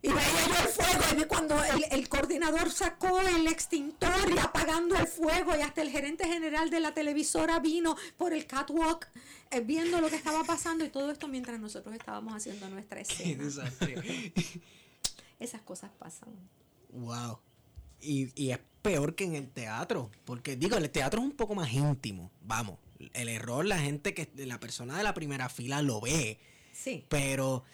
Y veía yo el fuego, y vi cuando el, el coordinador sacó el extintor y apagando el fuego, y hasta el gerente general de la televisora vino por el catwalk eh, viendo lo que estaba pasando, y todo esto mientras nosotros estábamos haciendo nuestra Qué escena. desastre. Esas cosas pasan. Wow. Y, y es peor que en el teatro. Porque digo, el teatro es un poco más íntimo. Vamos. El error, la gente que, la persona de la primera fila lo ve. Sí. Pero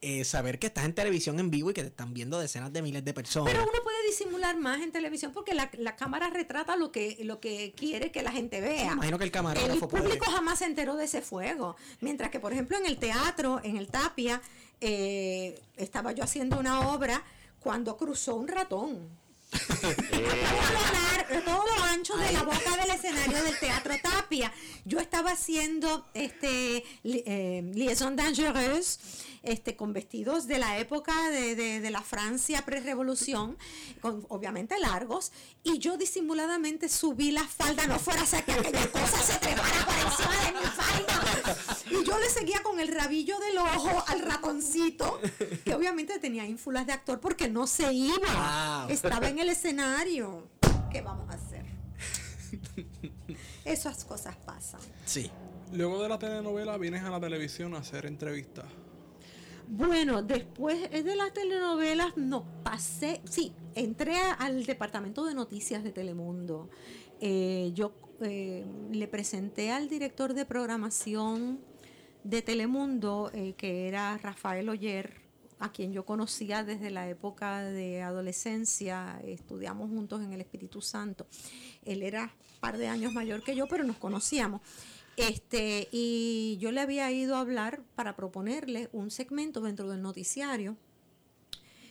eh, saber que estás en televisión en vivo y que te están viendo decenas de miles de personas. Pero uno puede disimular más en televisión porque la, la cámara retrata lo que, lo que quiere que la gente vea. Imagino que el camarógrafo El puede- público jamás se enteró de ese fuego. Mientras que, por ejemplo, en el teatro, en el Tapia, eh, estaba yo haciendo una obra cuando cruzó un ratón. Todo, lo lar- todo lo ancho de la boca del escenario del Teatro Tapia. Yo estaba haciendo este eh, Liaison Dangereuse este, con vestidos de la época de, de- de la Francia pre-revolución, obviamente largos, y yo disimuladamente subí la falda, no fuera a ser que aquella cosa se trepara por encima de mi falda. Y yo le seguía con el rabillo del ojo al ratoncito, que obviamente tenía ínfulas de actor porque no se iba, Wow. estaba en el escenario. ¿Qué vamos a hacer? Esas cosas pasan. Sí. Luego de la telenovela vienes a la televisión a hacer entrevistas. Bueno, después de las telenovelas, no, pasé, sí, entré al departamento de noticias de Telemundo. Eh, yo eh, le presenté al director de programación de Telemundo, eh, que era Rafael Oyer, a quien yo conocía desde la época de adolescencia, estudiamos juntos en el Espíritu Santo. Él era un par de años mayor que yo, pero nos conocíamos. Este, y yo le había ido a hablar para proponerle un segmento dentro del noticiario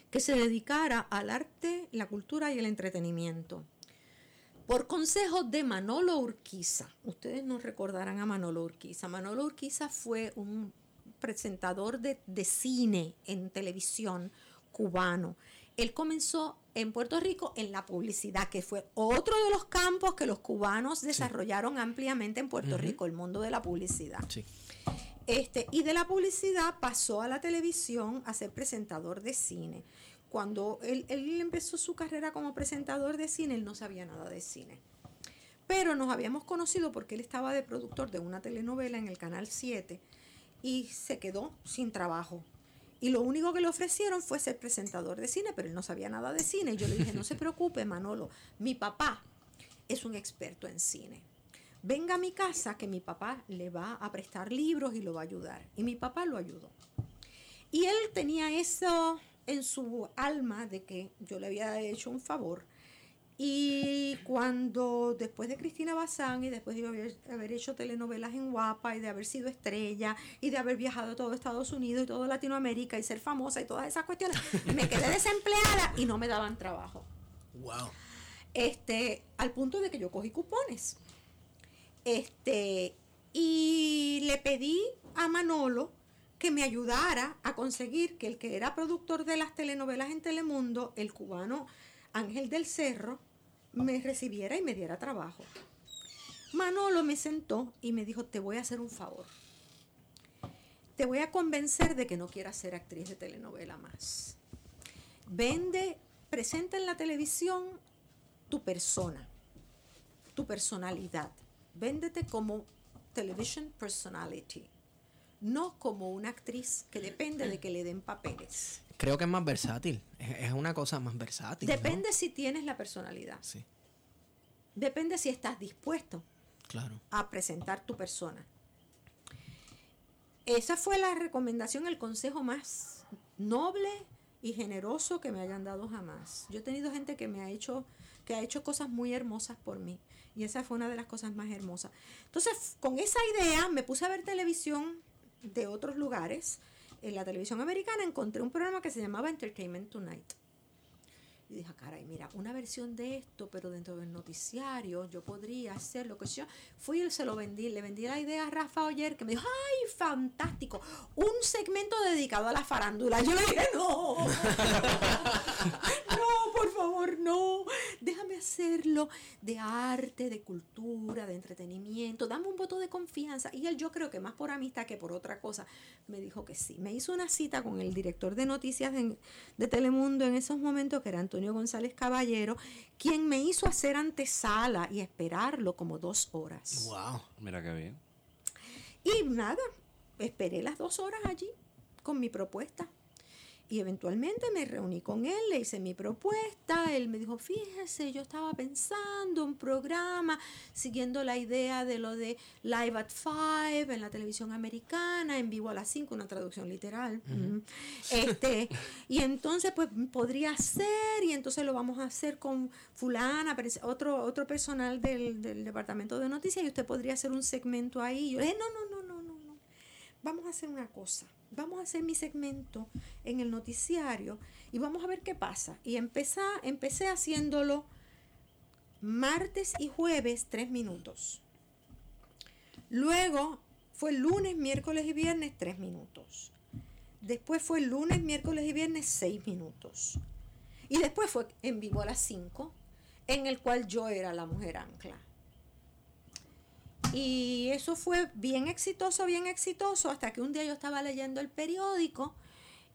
que se dedicara al arte, la cultura y el entretenimiento. Por consejo de Manolo Urquiza. Ustedes nos recordarán a Manolo Urquiza. Manolo Urquiza fue un presentador de, de cine en televisión cubano. Él comenzó en Puerto Rico en la publicidad, que fue otro de los campos que los cubanos desarrollaron ampliamente en Puerto Rico, el mundo de la publicidad. Sí. Este, y de la publicidad pasó a la televisión a ser presentador de cine. Cuando él, él empezó su carrera como presentador de cine, él no sabía nada de cine. Pero nos habíamos conocido porque él estaba de productor de una telenovela en el Canal 7 y se quedó sin trabajo. Y lo único que le ofrecieron fue ser presentador de cine, pero él no sabía nada de cine. Y yo le dije, no se preocupe, Manolo, mi papá es un experto en cine. Venga a mi casa que mi papá le va a prestar libros y lo va a ayudar. Y mi papá lo ayudó. Y él tenía eso en su alma de que yo le había hecho un favor. Y cuando después de Cristina Bazán y después de haber, haber hecho telenovelas en Guapa y de haber sido estrella y de haber viajado a todo Estados Unidos y toda Latinoamérica y ser famosa y todas esas cuestiones, me quedé desempleada y no me daban trabajo. Wow. Este, al punto de que yo cogí cupones. Este, y le pedí a Manolo que me ayudara a conseguir que el que era productor de las telenovelas en Telemundo, el cubano Ángel del Cerro, me recibiera y me diera trabajo. Manolo me sentó y me dijo, te voy a hacer un favor. Te voy a convencer de que no quieras ser actriz de telenovela más. Vende, presenta en la televisión tu persona, tu personalidad. Véndete como television personality, no como una actriz que depende de que le den papeles. Creo que es más versátil. Es, es una cosa más versátil. ¿no? Depende si tienes la personalidad. Sí, Depende si estás dispuesto claro. a presentar tu persona. Esa fue la recomendación, el consejo más noble y generoso que me hayan dado jamás. Yo he tenido gente que me ha hecho, que ha hecho cosas muy hermosas por mí. Y esa fue una de las cosas más hermosas. Entonces, con esa idea me puse a ver televisión de otros lugares. En la televisión americana encontré un programa que se llamaba Entertainment Tonight. Y dije, caray, mira, una versión de esto, pero dentro del noticiario, yo podría hacer lo que yo. Fui y se lo vendí, le vendí la idea a Rafa Oyer, que me dijo, ¡ay, fantástico! Un segmento dedicado a la farándula. Yo le dije, no, no, no. Déjame hacerlo de arte, de cultura, de entretenimiento. Dame un voto de confianza. Y él, yo creo que más por amistad que por otra cosa, me dijo que sí. Me hizo una cita con el director de noticias de, de Telemundo en esos momentos, que era Antonio González Caballero, quien me hizo hacer antesala y esperarlo como dos horas. Wow. Mira qué bien. Y nada, esperé las dos horas allí con mi propuesta. Y eventualmente me reuní con él, le hice mi propuesta, él me dijo, fíjese, yo estaba pensando un programa siguiendo la idea de lo de Live at Five en la televisión americana, en vivo a las 5, una traducción literal. Este, y entonces pues podría ser, y entonces lo vamos a hacer con fulana, otro, otro personal del, del departamento de noticias, y usted podría hacer un segmento ahí. Yo le dije, no, no, no, no. Vamos a hacer una cosa. Vamos a hacer mi segmento en el noticiario y vamos a ver qué pasa. Y empecé, empecé haciéndolo martes y jueves, tres minutos. Luego fue lunes, miércoles y viernes, tres minutos. Después fue lunes, miércoles y viernes, seis minutos. Y después fue en vivo a las cinco, en el cual yo era la mujer ancla. Y eso fue bien exitoso, bien exitoso, hasta que un día yo estaba leyendo el periódico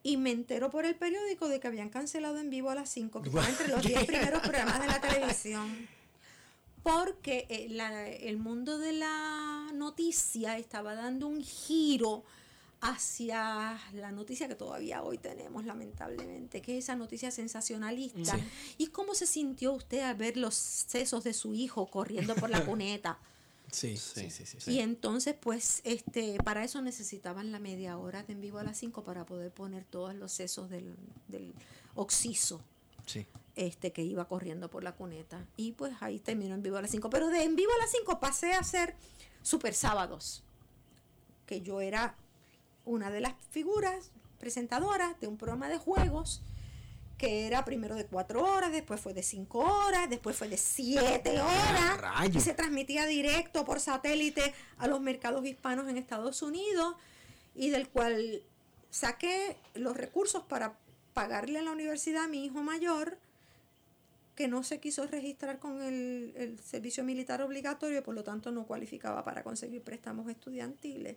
y me entero por el periódico de que habían cancelado en vivo a las 5, que estaba entre los 10 primeros programas de la televisión. Porque eh, la- el mundo de la noticia estaba dando un giro hacia la noticia que todavía hoy tenemos, lamentablemente, que es esa noticia sensacionalista. ¿Y cómo se sintió usted al ver los sesos de su hijo corriendo por la cuneta? Sí, Sí, sí, sí. Y entonces, pues, este, para eso necesitaban la media hora de en vivo a las 5 para poder poner todos los sesos del, del oxiso Sí. este, que iba corriendo por la cuneta. Y pues ahí terminó en vivo a las 5. Pero de en vivo a las 5 pasé a hacer Super Sábados, que yo era una de las figuras presentadoras de un programa de juegos que era primero de cuatro horas, después fue de cinco horas, después fue de siete horas, y se transmitía directo por satélite a los mercados hispanos en Estados Unidos, y del cual saqué los recursos para pagarle a la universidad a mi hijo mayor, que no se quiso registrar con el, el servicio militar obligatorio, por lo tanto no cualificaba para conseguir préstamos estudiantiles.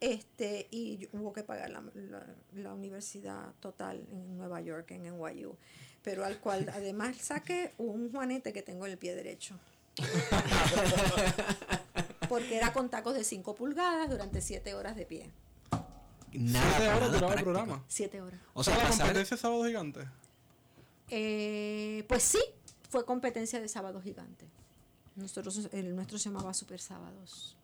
Este, y hubo que pagar la, la- la universidad total en Nueva York, en NYU. Pero al cual además saqué un juanete que tengo en el pie derecho. Porque era con tacos de 5 pulgadas durante 7 horas de pie. Nada, Siete horas nada duraba el programa. 7 horas. O sea, ¿Fue la competencia sábado gigante? Eh, pues sí, fue competencia de Sábado Gigante. Nosotros, el nuestro se llamaba Super Sábados.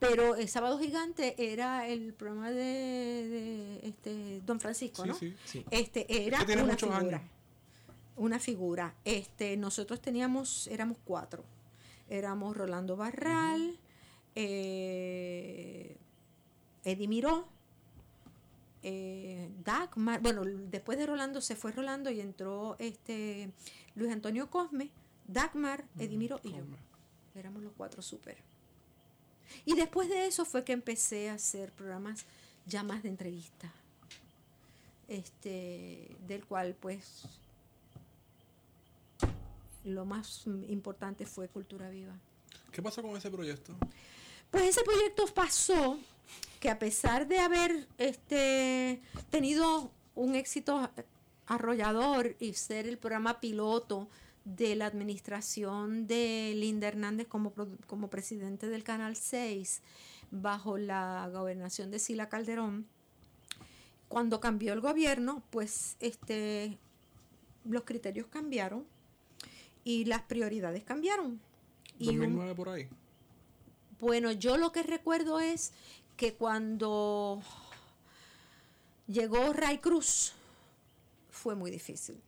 Pero el Sábado Gigante era el programa de, de, este, Don Francisco, Sí, ¿no? sí. Sí. Este era que una figura. años. Una figura. Este, nosotros teníamos, éramos cuatro. Éramos Rolando Barral, eh, Eddie Miró, eh, Dagmar, bueno, después de Rolando se fue Rolando y entró este Luis Antonio Cosme, Dagmar, Eddie Miró y yo. Éramos los cuatro super. Y después de eso fue que empecé a hacer programas ya más de entrevista. Este, del cual pues lo más importante fue Cultura Viva. ¿Qué pasó con ese proyecto? Pues ese proyecto pasó que a pesar de haber este, tenido un éxito arrollador y ser el programa piloto de la administración de Linda Hernández como, como presidente del Canal 6 bajo la gobernación de Sila Calderón, cuando cambió el gobierno, pues este, los criterios cambiaron y las prioridades cambiaron. Y un- 2009 por ahí. bueno, yo lo que recuerdo es que cuando llegó Ray Cruz fue muy difícil,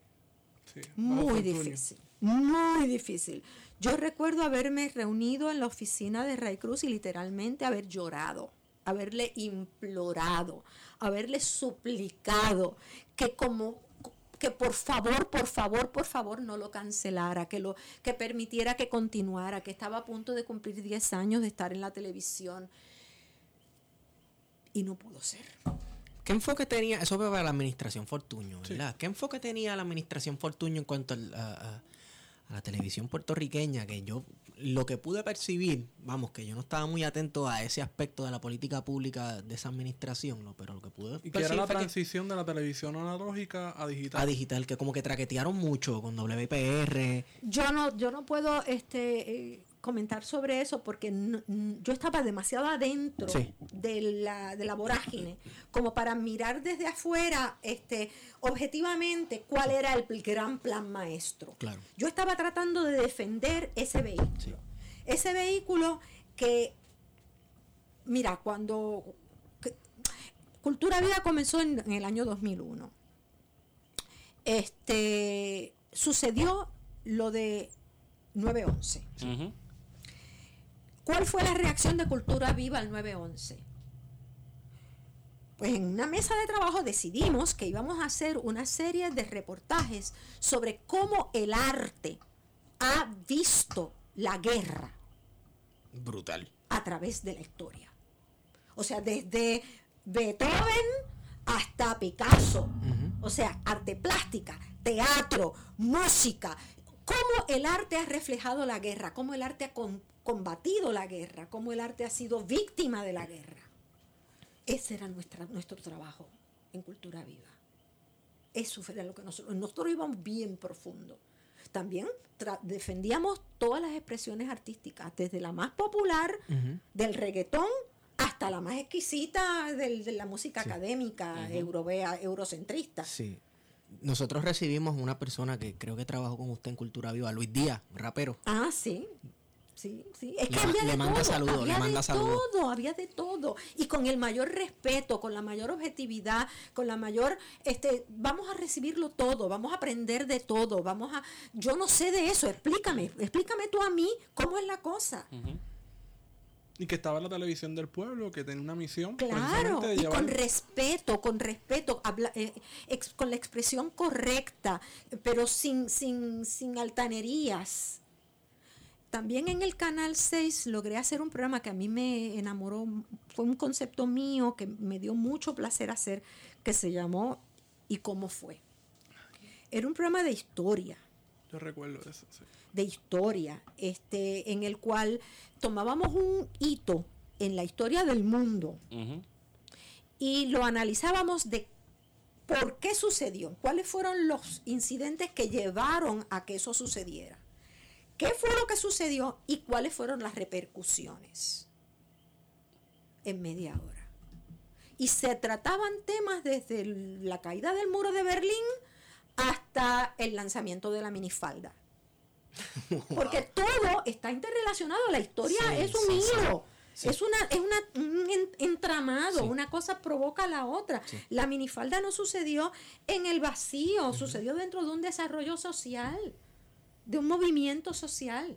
Sí, muy difícil, muy difícil. Yo recuerdo haberme reunido en la oficina de Ray Cruz y literalmente haber llorado, haberle implorado, haberle suplicado que como que por favor, por favor, por favor no lo cancelara, que lo que permitiera que continuara, que estaba a punto de cumplir 10 años de estar en la televisión y no pudo ser. ¿Qué enfoque tenía? Eso fue para la administración Fortuño, Sí. ¿verdad? ¿Qué enfoque tenía la administración Fortuño en cuanto al- a, a- a la televisión puertorriqueña? Que yo, lo que pude percibir, vamos, que yo no estaba muy atento a ese aspecto de la política pública de esa administración, ¿no? pero lo que pude Y que era percibir la que- transición de la televisión analógica a digital. a digital, que como que traquetearon mucho con WPR. Yo no, yo no puedo este, eh, comentar sobre eso porque no- yo estaba demasiado adentro Sí. de, la, de la vorágine como para mirar desde afuera este, objetivamente cuál era el gran plan maestro. Claro. Yo estaba tratando de defender ese vehículo. Sí. Ese vehículo que, mira, cuando que- Cultura Vida comenzó en, en el año 2001. Este, sucedió lo de 911. Ujú. ¿Cuál fue la reacción de Cultura Viva al 911? Pues en una mesa de trabajo decidimos que íbamos a hacer una serie de reportajes sobre cómo el arte ha visto la guerra Brutal. a través de la historia. O sea, desde Beethoven hasta Picasso. O sea, arte plástica, teatro, música. Cómo el arte ha reflejado la guerra, cómo el arte ha con- combatido la guerra, cómo el arte ha sido víctima de la guerra. Ese era nuestra, nuestro trabajo en Cultura Viva. Eso era lo que nosotros, nosotros íbamos bien profundo. También defendíamos todas las expresiones artísticas, desde la más popular, del reggaetón, hasta la más exquisita del- de la música académica, europea, eurocentrista. Sí. Nosotros recibimos una persona que creo que trabajó con usted en Cultura Viva, Luis Díaz, rapero. Ah, sí. Sí, sí. Es que Le había le de manda todo, le había manda de todo, había de todo. Y con el mayor respeto, con la mayor objetividad, con la mayor, este, vamos a recibirlo todo, vamos a aprender de todo, vamos a, yo no sé de eso, explícame, explícame tú a mí cómo es la cosa. Y que estaba en la televisión del pueblo, que tenía una misión. Claro, y con respeto, con respeto, habla- eh, ex- con la expresión correcta, pero sin, sin, sin altanerías. También en el Canal 6 logré hacer un programa que a mí me enamoró, fue un concepto mío que me dio mucho placer hacer, que se llamó ¿Y cómo fue? Era un programa de historia Yo recuerdo eso, sí. de historia, este, en el cual tomábamos un hito en la historia del mundo y lo analizábamos de por qué sucedió, cuáles fueron los incidentes que llevaron a que eso sucediera, qué fue lo que sucedió y cuáles fueron las repercusiones en media hora. Y se trataban temas desde la caída del muro de Berlín hasta el lanzamiento de la minifalda. Porque todo está interrelacionado, la historia Sí, es un sí, sí. hilo. Sí. Es, una, es una, un en- entramado, Sí. una cosa provoca a la otra. Sí. La minifalda no sucedió en el vacío, sucedió dentro de un desarrollo social, de un movimiento social.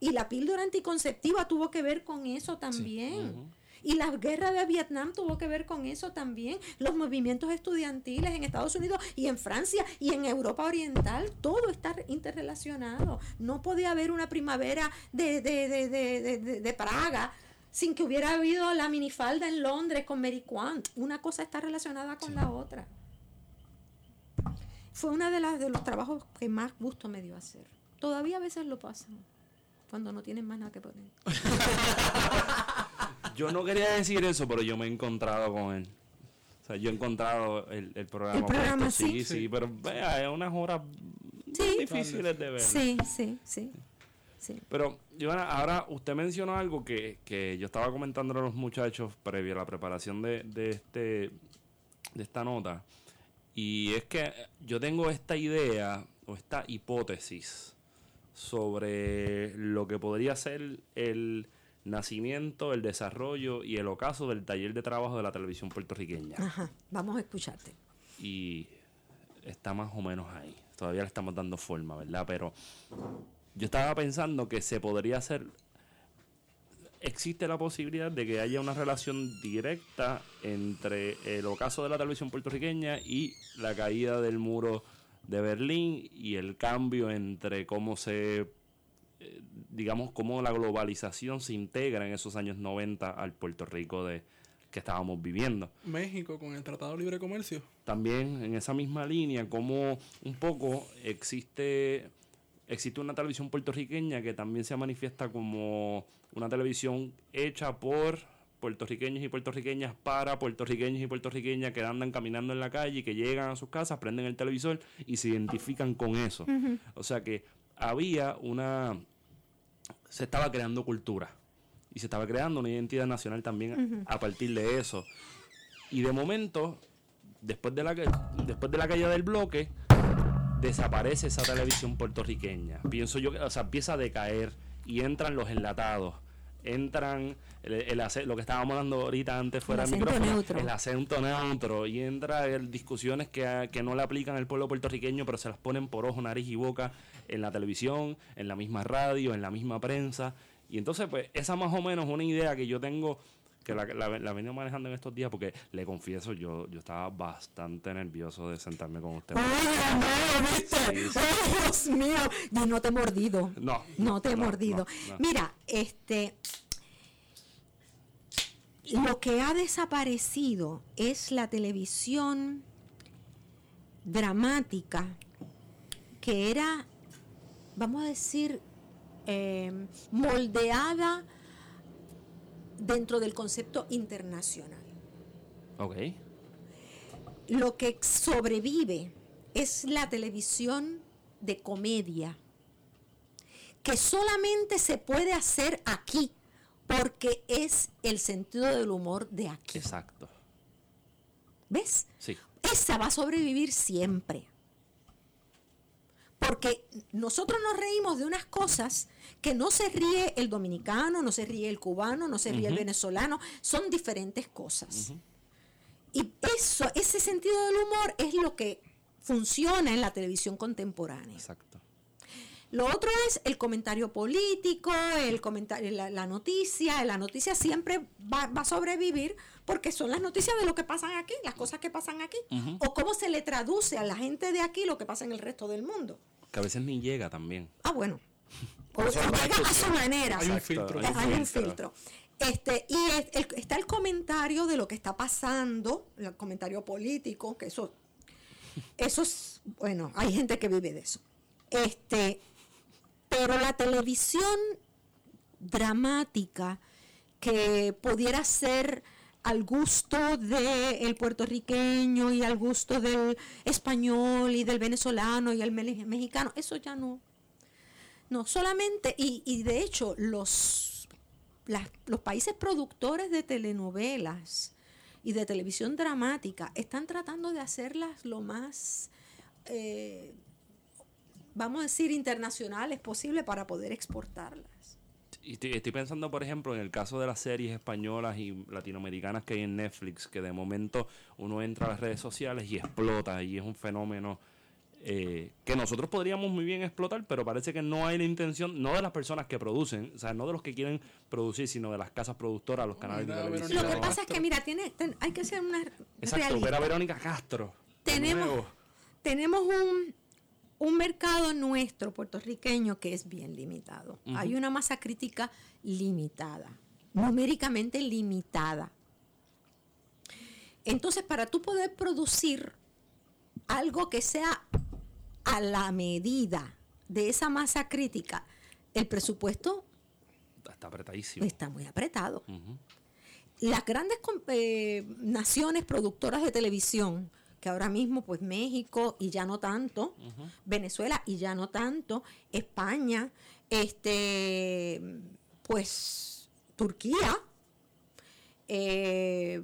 Y la píldora anticonceptiva tuvo que ver con eso también. Y la guerra de Vietnam tuvo que ver con eso también. Los movimientos estudiantiles en Estados Unidos y en Francia y en Europa Oriental, todo está interrelacionado. No podía haber una primavera de, de, de, de, de- de- de Praga sin que hubiera habido la minifalda en Londres con Mary Quant. Una cosa está relacionada con la otra. Fue uno de, las de los trabajos que más gusto me dio hacer. Todavía a veces lo pasan, cuando no tienen más nada que poner. Yo no quería decir eso, pero yo me he encontrado con él. O sea, yo he encontrado el, el programa. El programa, sí. sí, sí, pero vea, es unas horas Sí. difíciles de ver. Sí, sí, sí. sí. Pero, Giovanna, ahora usted mencionó algo que, que yo estaba comentando a los muchachos previo a la preparación de, de este de esta nota. Y es que yo tengo esta idea o esta hipótesis sobre lo que podría ser el nacimiento, el desarrollo y el ocaso del taller de trabajo de la televisión puertorriqueña. Ajá, vamos a escucharte. Y está más o menos ahí. Todavía le estamos dando forma, ¿verdad? Pero yo estaba pensando que se podría hacer. Existe la posibilidad de que haya una relación directa entre el ocaso de la televisión puertorriqueña y la caída del muro de Berlín y el cambio entre cómo se, eh, digamos, cómo la globalización se integra en esos años 90 al Puerto Rico de que estábamos viviendo México con el Tratado de Libre Comercio. también en esa misma línea, como un poco existe, existe una televisión puertorriqueña que también se manifiesta como una televisión hecha por puertorriqueños y puertorriqueñas para puertorriqueños y puertorriqueñas que andan caminando en la calle, que llegan a sus casas, prenden el televisor y se identifican con eso. O sea que había una... se estaba creando cultura y se estaba creando una identidad nacional también a partir de eso. Y de momento, después de la después de la caída del bloque, desaparece esa televisión puertorriqueña. Pienso yo que, o sea, empieza a decaer y entran los enlatados. Entran el, el ace- lo que estábamos hablando ahorita antes fuera El del acento micrófono, neutro. el acento neutro y entra el- discusiones que, que no le aplican al pueblo puertorriqueño, pero se las ponen por ojo, nariz y boca en la televisión, en la misma radio, en la misma prensa. Y entonces, pues, esa más o menos es una idea que yo tengo, que la, la, la he venido manejando en estos días, porque le confieso, yo, yo estaba bastante nervioso de sentarme con usted. ¡Ay, viste! Sí, sí. ¡Ay, Dios mío! Y no te he mordido. No, No te he no, mordido. no, no. Mira, este. Lo que ha desaparecido es la televisión dramática, que era, vamos a decir, eh, moldeada dentro del concepto internacional. Ok. Lo que sobrevive es la televisión de comedia, que solamente se puede hacer aquí, porque es el sentido del humor de aquí. Exacto. ¿Ves? Sí. Esa va a sobrevivir siempre. Porque nosotros nos reímos de unas cosas que no se ríe el dominicano, no se ríe el cubano, no se ríe el venezolano, son diferentes cosas. Y eso, ese sentido del humor es lo que funciona en la televisión contemporánea. Exacto. Lo otro es el comentario político, el comentario, la, la noticia. La noticia siempre va, va a sobrevivir porque son las noticias de lo que pasan aquí, las cosas que pasan aquí. O cómo se le traduce a la gente de aquí lo que pasa en el resto del mundo. Que a veces ni llega también. Ah, bueno. O, Eso o es una llega a su manera. Hay un filtro. Hay un filtro. Este, y es- el- está el comentario de lo que está pasando, el comentario político, que eso, eso es, bueno, hay gente que vive de eso. Este, pero la televisión dramática que pudiera ser al gusto del puertorriqueño y al gusto del español y del venezolano y el me- mexicano, eso ya no, no, solamente, y, de hecho, los, los países productores de telenovelas y de televisión dramática están tratando de hacerlas lo más, eh, vamos a decir, internacionales posible para poder exportarlas. Y estoy, estoy pensando, por ejemplo, en el caso de las series españolas y latinoamericanas que hay en Netflix, que de momento uno entra a las redes sociales y explota, y es un fenómeno eh, que nosotros podríamos muy bien explotar, pero parece que no hay la intención, no de las personas que producen, o sea, no de los que quieren producir, sino de las casas productoras, los canales de televisión. Lo que pasa es que, mira, tiene, ten- hay que ser una Exacto, realista. ver a Verónica Castro. Tenemos- tenemos un, un mercado nuestro puertorriqueño que es bien limitado. Hay una masa crítica limitada, numéricamente limitada. Entonces, para tú poder producir algo que sea a la medida de esa masa crítica, el presupuesto Está apretadísimo. está muy apretado las grandes eh, naciones productoras de televisión, que ahora mismo pues México y ya no tanto, Venezuela y ya no tanto, España, este pues Turquía, eh,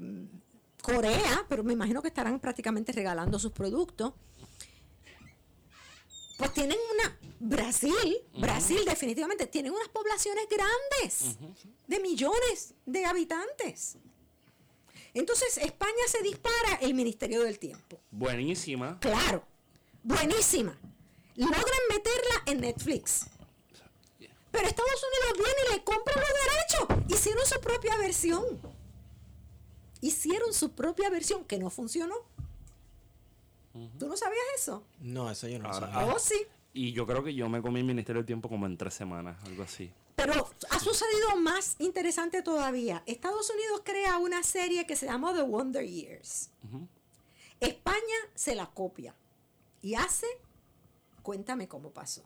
Corea, pero me imagino que estarán prácticamente regalando sus productos. Pues tienen una Brasil, Brasil definitivamente tienen unas poblaciones grandes de millones de habitantes. Entonces España se dispara el Ministerio del Tiempo. Buenísima. Claro, buenísima. Logran meterla en Netflix. Pero Estados Unidos viene y le compra los derechos. Hicieron su propia versión. Hicieron su propia versión que no funcionó. ¿Tú no sabías eso? No, eso yo no Ahora- sabía. Oh, sí. Y yo creo que yo me comí el Ministerio del Tiempo como en tres semanas, algo así. Pero ha sucedido más interesante todavía. Estados Unidos crea una serie que se llama The Wonder Years. España se la copia y hace Cuéntame cómo pasó.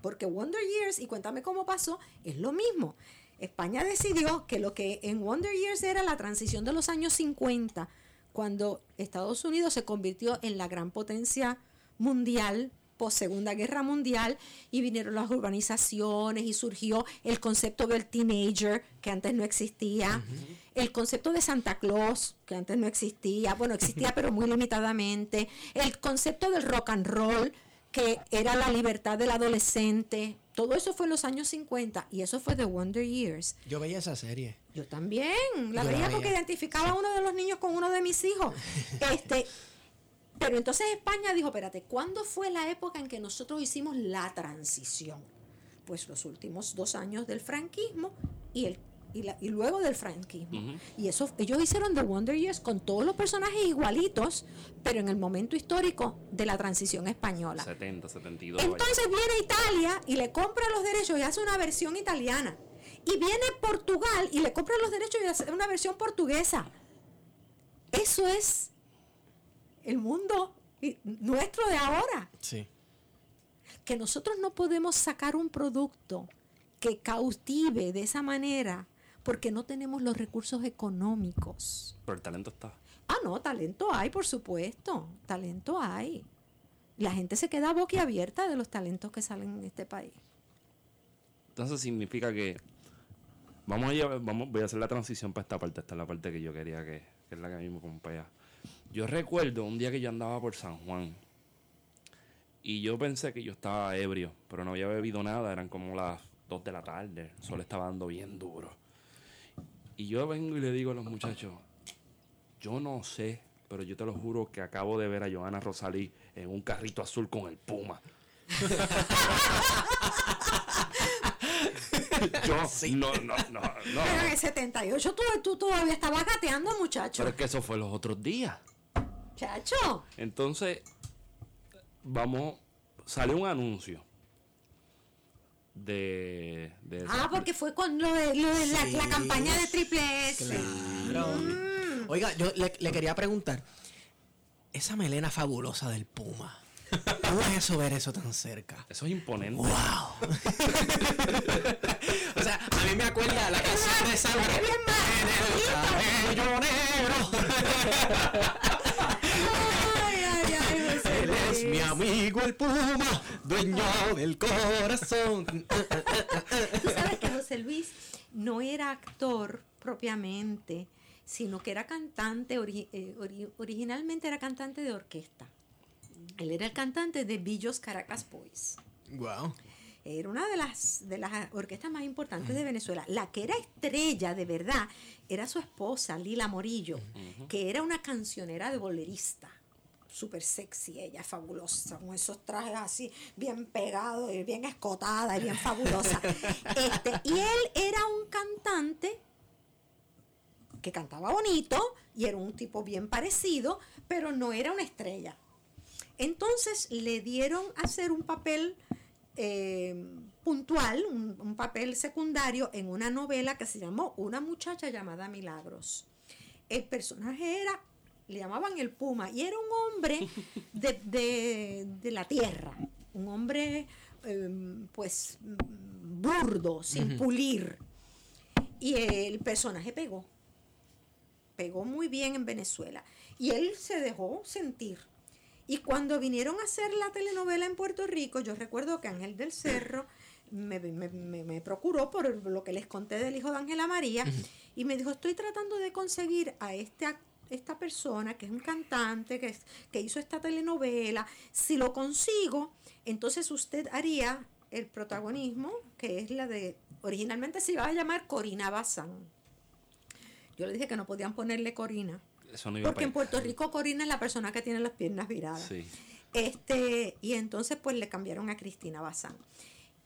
Porque Wonder Years y Cuéntame cómo pasó es lo mismo. España decidió que lo que en Wonder Years era la transición de los años 50, cuando Estados Unidos se convirtió en la gran potencia mundial post Segunda Guerra Mundial y vinieron las urbanizaciones y surgió el concepto del teenager que antes no existía, el concepto de Santa Claus que antes no existía, bueno, existía pero muy limitadamente, el concepto del rock and roll que era la libertad del adolescente, todo eso fue en los años 50 y eso fue The Wonder Years. Yo veía esa serie. Yo también, la Yo la veía veía. porque identificaba a uno de los niños con uno de mis hijos. Este, pero entonces España dijo, espérate, ¿cuándo fue la época en que nosotros hicimos la transición? Pues los últimos dos años del franquismo y el y, la- y luego del franquismo. Y eso ellos hicieron The Wonder Years con todos los personajes igualitos, pero en el momento histórico de la transición española. 70, 72. vaya. Entonces viene Italia y le compra los derechos y hace una versión italiana. Y viene Portugal y le compra los derechos y hace una versión portuguesa. Eso es el mundo nuestro de ahora. Sí. Que nosotros no podemos sacar un producto que cautive de esa manera porque no tenemos los recursos económicos. Pero el talento está. Ah, no, talento hay, por supuesto. Talento hay. La gente se queda boquiabierta de los talentos que salen en este país. Entonces significa que vamos a llevar- vamos, voy a hacer la transición para esta parte. Esta es la parte que yo quería que, que es la que a mí me acompaña. Yo recuerdo un día que yo andaba por San Juan y yo pensé que yo estaba ebrio, pero no había bebido nada. Eran como las 2 de la tarde. El sol estaba dando bien duro. Y yo vengo y le digo a los muchachos, yo no sé, pero yo te lo juro que acabo de ver a Joana Rosalí en un carrito azul con el Puma. Yo, no, no, no, no. Pero en el 78 tú, tú todavía estabas gateando, muchacho. Pero es que eso fue los otros días. Chacho. Entonces, vamos, sale un anuncio de... de Ah, porque fue con lo de, lo de la, Sí. la campaña de Triple S. Claro. Oiga, yo le, le quería preguntar, esa melena fabulosa del Puma, ¿cómo es eso ver eso tan cerca? Eso es imponente. ¡Wow! o sea, a mí me acuerda la canción de sangre. En el negro. el Puma, dueño del corazón. Tú sabes que José Luis no era actor propiamente, sino que era cantante, ori- eh, ori- originalmente era cantante de orquesta. Él era el cantante de Billos Caracas Boys. Wow. Era una de las, de las orquestas más importantes de Venezuela. La que era estrella de verdad era su esposa, Lila Morillo, que era una cancionera de bolerista. Súper sexy, ella fabulosa, con esos trajes así, bien pegados, y bien escotada y bien fabulosa. Este, y él era un cantante que cantaba bonito y era un tipo bien parecido, pero no era una estrella. Entonces le dieron a hacer un papel eh, puntual, un, un papel secundario en una novela que se llamó Una muchacha llamada Milagros. El personaje era, le llamaban el Puma, y era un hombre de, de- de la tierra, un hombre eh, pues burdo, sin pulir. Y el personaje pegó pegó muy bien en Venezuela. Y él se dejó sentir. Y cuando vinieron a hacer la telenovela en Puerto Rico, yo recuerdo que Ángel del Cerro me, me- me- me procuró por lo que les conté del hijo de Ángela María y me dijo, estoy tratando de conseguir a este ac- esta persona que es un cantante, que, es- que hizo esta telenovela. Si lo consigo, entonces usted haría el protagonismo, que es la de, originalmente se iba a llamar Corina Bazán. Yo le dije que no podían ponerle Corina. Eso no iba a Porque en. Puerto Rico Corina es la persona que tiene las piernas viradas. Sí. Este, y entonces pues le cambiaron a Cristina Bazán.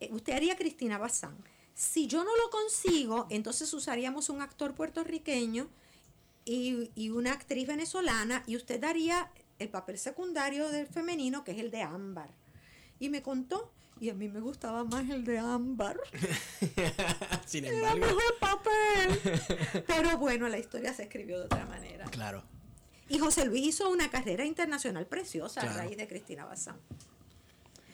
Eh, usted haría Cristina Bazán. Si yo no lo consigo, entonces usaríamos un actor puertorriqueño y, y una actriz venezolana y usted daría el papel secundario del femenino, que es el de Ámbar. Y me contó, y a mí me gustaba más el de Ámbar. Sin Era embargo. mejor papel. Pero bueno, la historia se escribió de otra manera. Claro. Y José Luis hizo una carrera internacional preciosa a Claro. raíz de Cristina Bazán.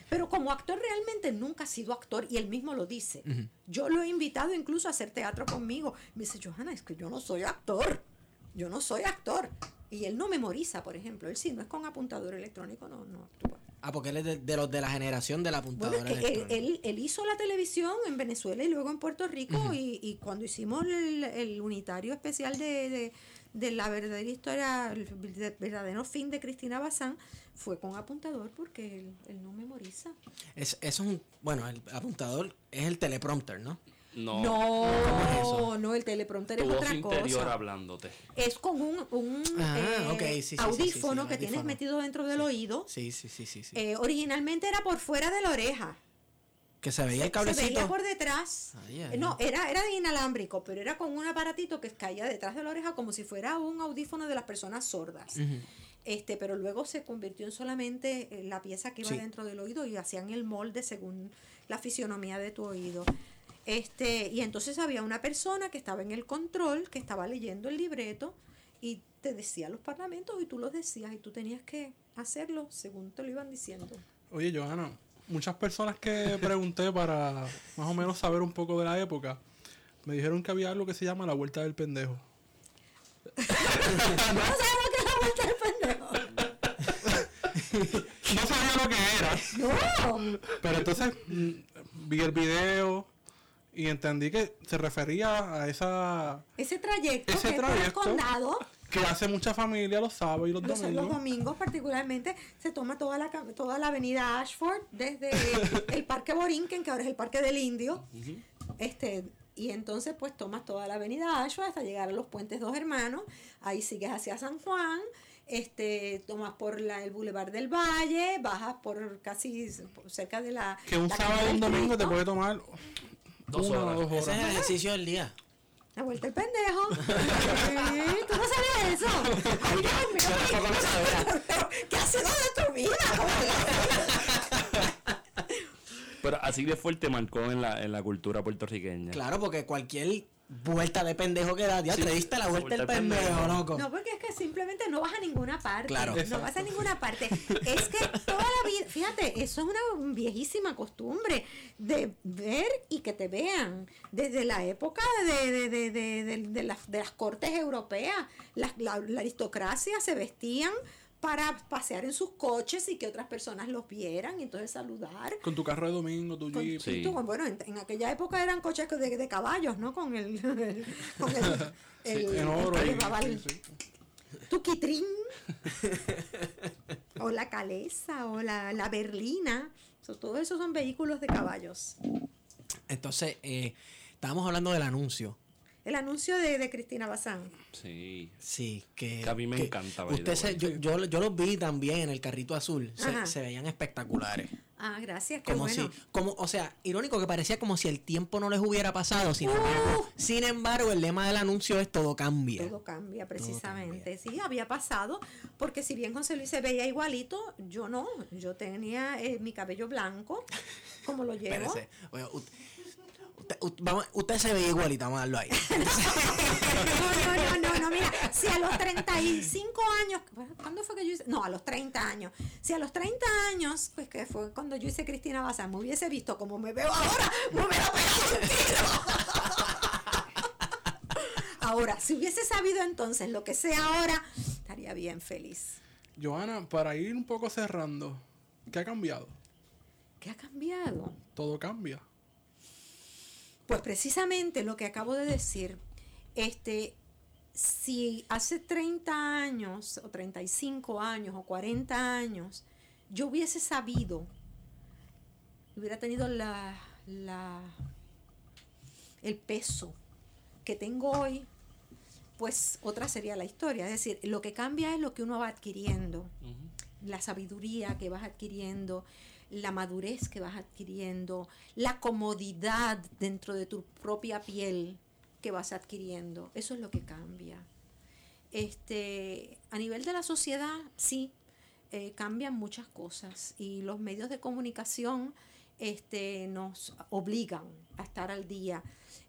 Pero como actor realmente nunca ha sido actor y él mismo lo dice. Yo lo he invitado incluso a hacer teatro conmigo. Me dice, Johanna, es que yo no soy actor. Yo no soy actor. Y él no memoriza, por ejemplo. Él sí, no es con apuntador electrónico, no, no actúa. Ah, porque él es de, de los de la generación de la Bueno, apuntadora es que él, él- él hizo la televisión en Venezuela y luego en Puerto Rico y, y cuando hicimos el, el unitario especial de, de- de la verdadera historia, el verdadero fin de Cristina Bazán, fue con apuntador porque él, él no memoriza. Es, eso es un. Bueno, el apuntador es el teleprompter, ¿no? No. No, no, el teleprompter Tu es voz otra interior cosa. hablándote. Es con un, un, Ah, eh, ok, sí, sí, sí, sí, audífono sí, que tienes metido dentro del oído. Sí, sí, sí, sí. sí. Eh, originalmente era por fuera de la oreja. que se veía el Se cablecito. veía por detrás. Ay, ay, Eh, no, era, era de inalámbrico, pero era con un aparatito que caía detrás de la oreja como si fuera un audífono de las personas sordas. Este, pero luego se convirtió en solamente eh, la pieza que iba Sí. dentro del oído y hacían el molde según la fisionomía de tu oído. Este, y entonces había una persona que estaba en el control, que estaba leyendo el libreto y te decía los parlamentos y tú los decías y tú tenías que hacerlo según te lo iban diciendo. Oye, Johanna, muchas personas que pregunté para más o menos saber un poco de la época, me dijeron que había algo que se llama la vuelta del pendejo. ¿No sabes lo que es la vuelta del pendejo? No sabía lo que era. No. Pero entonces mm, vi el video y entendí que se refería a esa Ese trayecto Ese que es por el trayecto. condado, que hace mucha familia los sábados y los, los, domingos. los domingos particularmente, se toma toda la, toda la avenida Ashford, desde el Parque Borinquen, que ahora es el Parque del Indio, este Y entonces pues tomas toda la avenida Ashua hasta llegar a los puentes Dos Hermanos, ahí sigues hacia San Juan, este, tomas por la, el Boulevard del Valle, bajas por casi cerca de la... Que un sábado o un domingo te puede tomar Dos una horas. o dos Ese es el ejercicio del día. La vuelta el pendejo. Sí, ¿Tú no sabías eso? Ay, Dios mío. ¿Qué ha sido de tu vida? Pero así de fuerte marcó en la, en la cultura puertorriqueña. Claro, porque cualquier vuelta de pendejo que da, ya Sí, te diste la vuelta del pendejo, pendejo. loco. No, porque es que simplemente no vas a ninguna parte. Claro. No vas a ninguna parte. Es que toda la vida, fíjate, eso es una viejísima costumbre de ver y que te vean. Desde la época de, de, de, de, de- de las, de las cortes europeas, la, la- la aristocracia se vestían para pasear en sus coches y que otras personas los vieran y entonces saludar. Con tu carro de domingo, tu Con- jeep. Sí. tú, bueno, en, en aquella época eran coches de, de caballos, ¿no? Con el, con el, oro. y- sí, sí. tu quitrín o la calesa o la, la berlina todo eso son vehículos de caballos Entonces, eh, estábamos hablando del anuncio. El anuncio de, de Cristina Bazán Sí. Sí, que, Que a mí me encanta, by the Usted se, yo, yo, yo los vi también en el carrito azul. Se, veían espectaculares. ah gracias qué Como bueno si, como, o sea, irónico que parecía como si el tiempo no les hubiera pasado. Sin, embargo, sin embargo, el lema del anuncio es todo cambia. todo cambia precisamente sí había pasado porque si bien José Luis se veía igualito yo no yo tenía eh, mi cabello blanco como lo llevo Espérese. Oye, usted, ut- vamos- usted se ve igualita, vamos a darlo ahí. No, no, no, no, no, mira, si a los 35 años, ¿cuándo fue que yo hice? No, a los 30 años. Si a los 30 años, pues que fue cuando yo hice Cristina Bazán, me hubiese visto como me veo ahora, me hubiera pegado un tiro. Ahora, si hubiese sabido entonces lo que sé ahora, estaría bien feliz. Joana, para ir un poco cerrando, ¿qué ha cambiado? ¿Qué ha cambiado? Todo cambia. Pues precisamente lo que acabo de decir, este, si hace 30 años o 35 años o 40 años yo hubiese sabido, hubiera tenido la, la, el peso que tengo hoy, pues otra sería la historia. Es decir, lo que cambia es lo que uno va adquiriendo la sabiduría que vas adquiriendo, la madurez que vas adquiriendo, la comodidad dentro de tu propia piel que vas adquiriendo. Eso es lo que cambia. Este, a nivel de la sociedad, sí, eh, cambian muchas cosas y los medios de comunicación este, nos obligan a estar al día.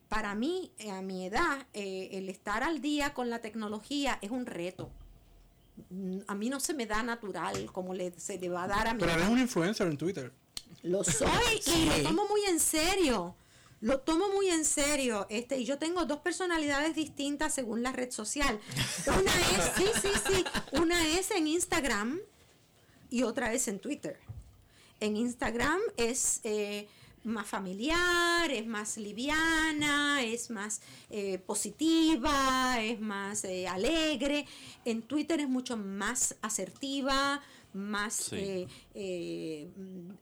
Para mí, a mi edad, eh, el estar al día con la tecnología es un reto a mí no se me da natural como le, se le va a dar a mi Pero eres un influencer en Twitter. Lo soy y lo tomo muy en serio. Lo tomo muy en serio. Este, y yo tengo dos personalidades distintas según la red social. Una es, sí, sí, sí. Una es en Instagram y otra es en Twitter. En Instagram es eh, más familiar, es más liviana, es más eh, positiva, es más eh, alegre. En Twitter es mucho más asertiva, más Sí. eh, eh,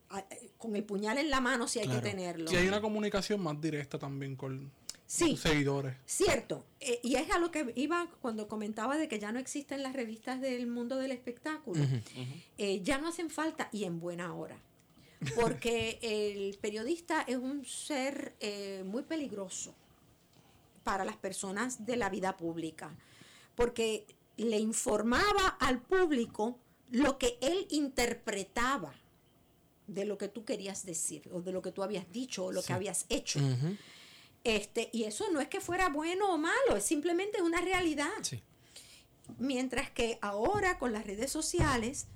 a- con el puñal en la mano si hay Claro. que tenerlo. Y hay una comunicación más directa también con Sí. seguidores. Cierto, eh, y es a lo que iba cuando comentaba de que ya no existen las revistas del mundo del espectáculo. Eh, ya no hacen falta y en buena hora. Porque el periodista es un ser eh, muy peligroso para las personas de la vida pública. Porque le informaba al público lo que él interpretaba de lo que tú querías decir, o de lo que tú habías dicho, o lo que habías hecho. Este, y eso no es que fuera bueno o malo, es simplemente una realidad. Sí. Mientras que ahora con las redes sociales,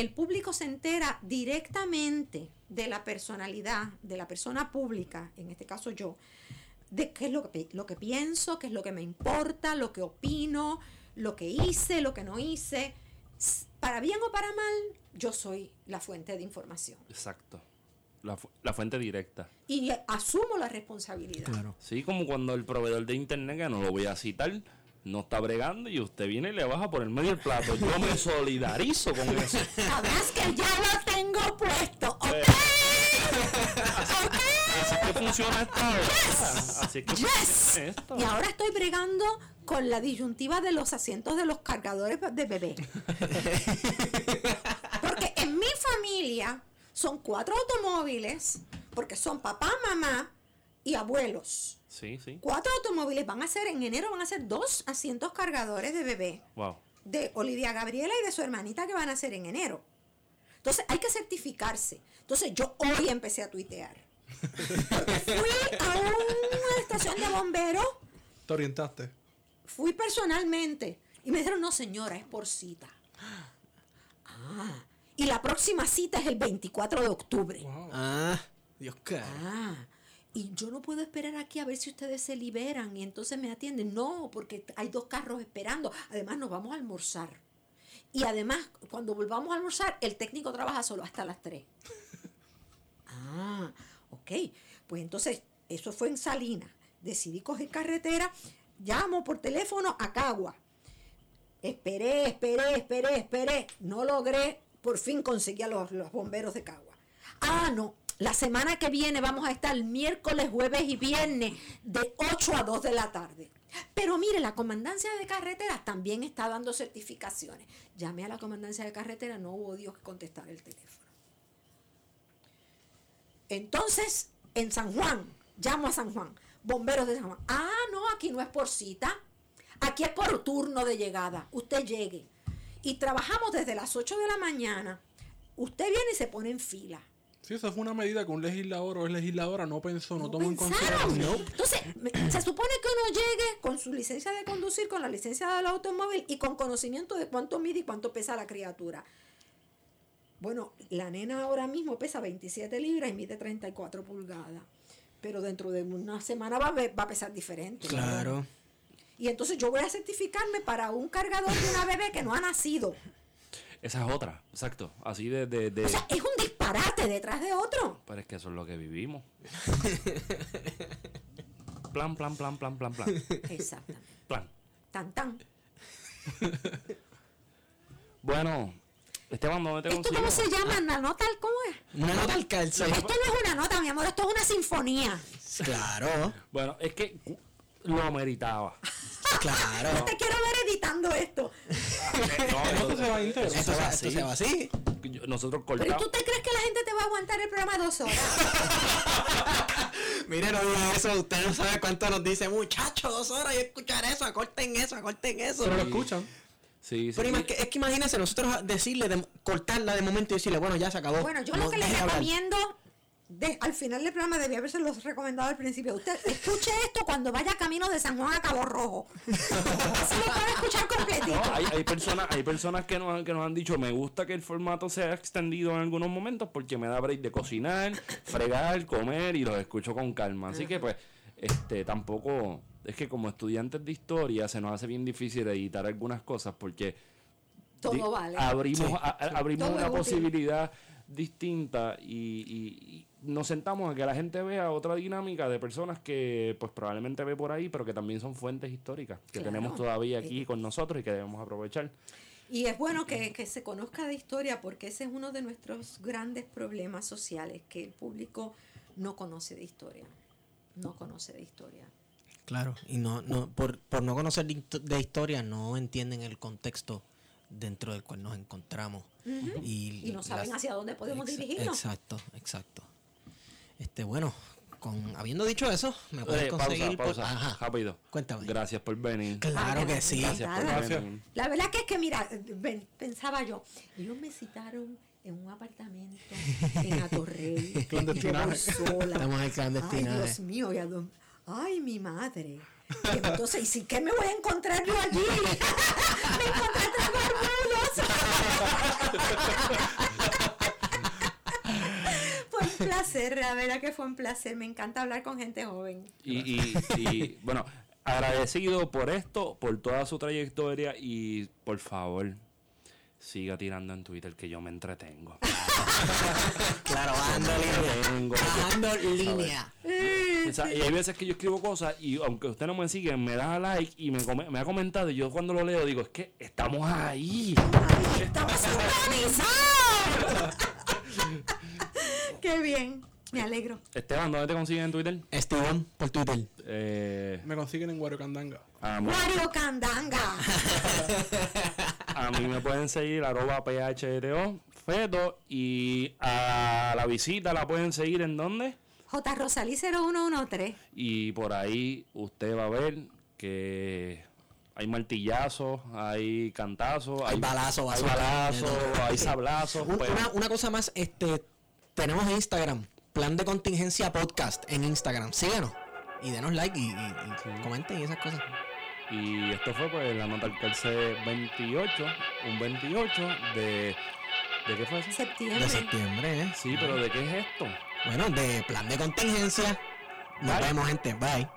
el público se entera directamente de la personalidad, de la persona pública, en este caso yo, de qué es lo que, lo que pienso, qué es lo que me importa, lo que opino, lo que hice, lo que no hice. Para bien o para mal, yo soy la fuente de información. Exacto. La, fu- la fuente directa. Y asumo la responsabilidad. Claro. Sí, como cuando el proveedor de internet, que no lo voy a citar, no está bregando y usted viene y le baja por el medio del plato. Yo me solidarizo con eso. Sabrás que ya lo tengo puesto. ¿ok? Así que funciona esta hora. Así es que Yes. esto. Y ahora estoy bregando con la disyuntiva de los asientos de los cargadores de bebé. Porque en mi familia son cuatro automóviles, porque son papá, mamá y abuelos. Sí, sí. Cuatro automóviles van a ser, en enero van a ser dos asientos cargadores de bebé. Wow. de Olivia Gabriela y de su hermanita que van a hacer en enero. Entonces hay que certificarse. Entonces yo hoy empecé a tuitear. Porque fui a una estación de bomberos, ¿Te orientaste? fui personalmente y me dijeron, no señora, es por cita. Ah, y la próxima cita es el 24 de octubre. Wow. Ah, Dios cara. Ah, y yo no puedo esperar aquí a ver si ustedes se liberan y entonces me atienden. No, porque hay dos carros esperando. Además, nos vamos a almorzar. Y además, cuando volvamos a almorzar, el técnico trabaja solo hasta las 3. Ah, ok. Pues entonces, eso fue en Salinas. Decidí coger carretera, llamo por teléfono a Cagua. Esperé, esperé, esperé, esperé. No logré, por fin conseguí a los, los bomberos de Cagua. Ah, no. La semana que viene vamos a estar miércoles, jueves y viernes de 8 a 2 de la tarde. Pero mire, la comandancia de carreteras también está dando certificaciones. Llamé a la comandancia de carretera, no hubo Dios que contestar el teléfono. Entonces, en San Juan, llamo a San Juan, bomberos de San Juan. Ah, no, aquí no es por cita. Aquí es por turno de llegada. Usted llegue. Y trabajamos desde las 8 de la mañana. Usted viene y se pone en fila. Sí, esa fue una medida que un legislador o es legisladora no pensó, no, tomó en pensaron. consideración. Entonces, se supone que uno llegue con su licencia de conducir, con la licencia del automóvil y con conocimiento de cuánto mide y cuánto pesa la criatura. Bueno, la nena ahora mismo pesa 27 libras y mide 34 pulgadas. Pero dentro de una semana va va a pesar diferente. Claro. Y entonces yo voy a certificarme para un cargador de una bebé que no ha nacido. Esa es otra, exacto. Así de, de, de- O sea, es un disparate detrás de otro. Pero es que eso es lo que vivimos. plan, plan, plan, plan, plan, plan. Exactamente. Plan. Tan, tan. Bueno, Esteban, ¿dónde te ¿Esto consigo? cómo se llama? ¿La nota? ¿Cómo es? Una nota al calce. Esto no es una nota, mi amor, esto es una sinfonía. Claro, Bueno, es que lo meritaba. Claro. Te quiero ver editando esto. Esto se va a. Esto se va, esto se va así. Nosotros Pero ¿y cortamos. tú te crees que la gente te va a aguantar el programa dos horas? Mire, no eso. Usted no sabe cuánto nos dice, muchachos, dos horas y escuchar eso, acorten eso, acorten eso. Pero lo escuchan. Sí, sí. Pero es que imagínense nosotros decirle, de- cortarla de momento y decirle, bueno, ya se acabó. Bueno, yo No lo que les recomiendo, de- al final del programa debía haberse los recomendado al principio. Usted escuche esto cuando vaya camino de San Juan a Cabo Rojo. Así lo puede escuchar completito. No, hay, hay personas, hay personas que nos, han- que nos han dicho, me gusta que el formato sea extendido en algunos momentos porque me da break de cocinar, fregar, comer y los escucho con calma. Así que pues, este, tampoco, es que como estudiantes de historia se nos hace bien difícil editar algunas cosas porque Todo vale. abrimos, Sí, a- a- abrimos Todo una posibilidad distinta y nos sentamos a que la gente vea otra dinámica de personas que pues probablemente ve por ahí, pero que también son fuentes históricas que Claro. tenemos todavía aquí con nosotros y que debemos aprovechar. Y es bueno que, que se conozca de historia porque ese es uno de nuestros grandes problemas sociales, que el público no conoce de historia. No conoce de historia. Claro, y no, no, por, por no conocer de, histo- de historia, no entienden el contexto dentro del cual nos encontramos. y, Y no saben hacia dónde podemos Exa- dirigirnos. Exacto, exacto. Este, bueno, con habiendo dicho eso, me puedes Eh, conseguir pausa, por- pausa. Ajá. Rápido. Cuéntame. Gracias por venir. Claro que sí. Gracias por Gracias. venir. La verdad que es que, mira, ven- pensaba yo, ellos me citaron en un apartamento en Atorrey. Clandestinaje. Estamos en clandestinaje. Ay, Dios mío, a ay, mi madre. Y entonces, ¿y si qué me voy a encontrar yo allí? me encontré tres barbudos. fue un placer, la verdad que fue un placer. Me encanta hablar con gente joven. Y, y, y, bueno, agradecido por esto, por toda su trayectoria y por favor, siga tirando en Twitter que yo me entretengo. Claro, bajando línea. Bajando línea. O sea, y hay veces que yo escribo cosas y aunque usted no me sigue, me da like y me, come- me ha comentado y yo cuando lo leo digo, es que estamos ahí. ¡Estamos organizados! ¡Qué bien! Me alegro. Esteban, ¿dónde te consiguen en Twitter? Esteban, por Twitter. Eh, Me consiguen en Guarocandanga. a, mí, Mario Candanga. a mí me pueden seguir arroba phto feto y a la visita la pueden seguir en dónde? J. Rosalí 0113. Y por ahí usted va a ver que hay martillazos, hay cantazos, Hay balazos, hay balazos, hay sablazos. Un- pues, una, una cosa más, este, tenemos Instagram, plan de contingencia podcast en Instagram. Síguenos y denos like y, y- y comenten y esas cosas. Y esto fue pues la nota al calce 28, un 28 de... ¿De qué fue eso? Septiembre. De septiembre, ¿eh? Sí, pero ¿de qué es esto? Bueno, de plan de contingencia. Nos Bye. vemos, gente. Bye.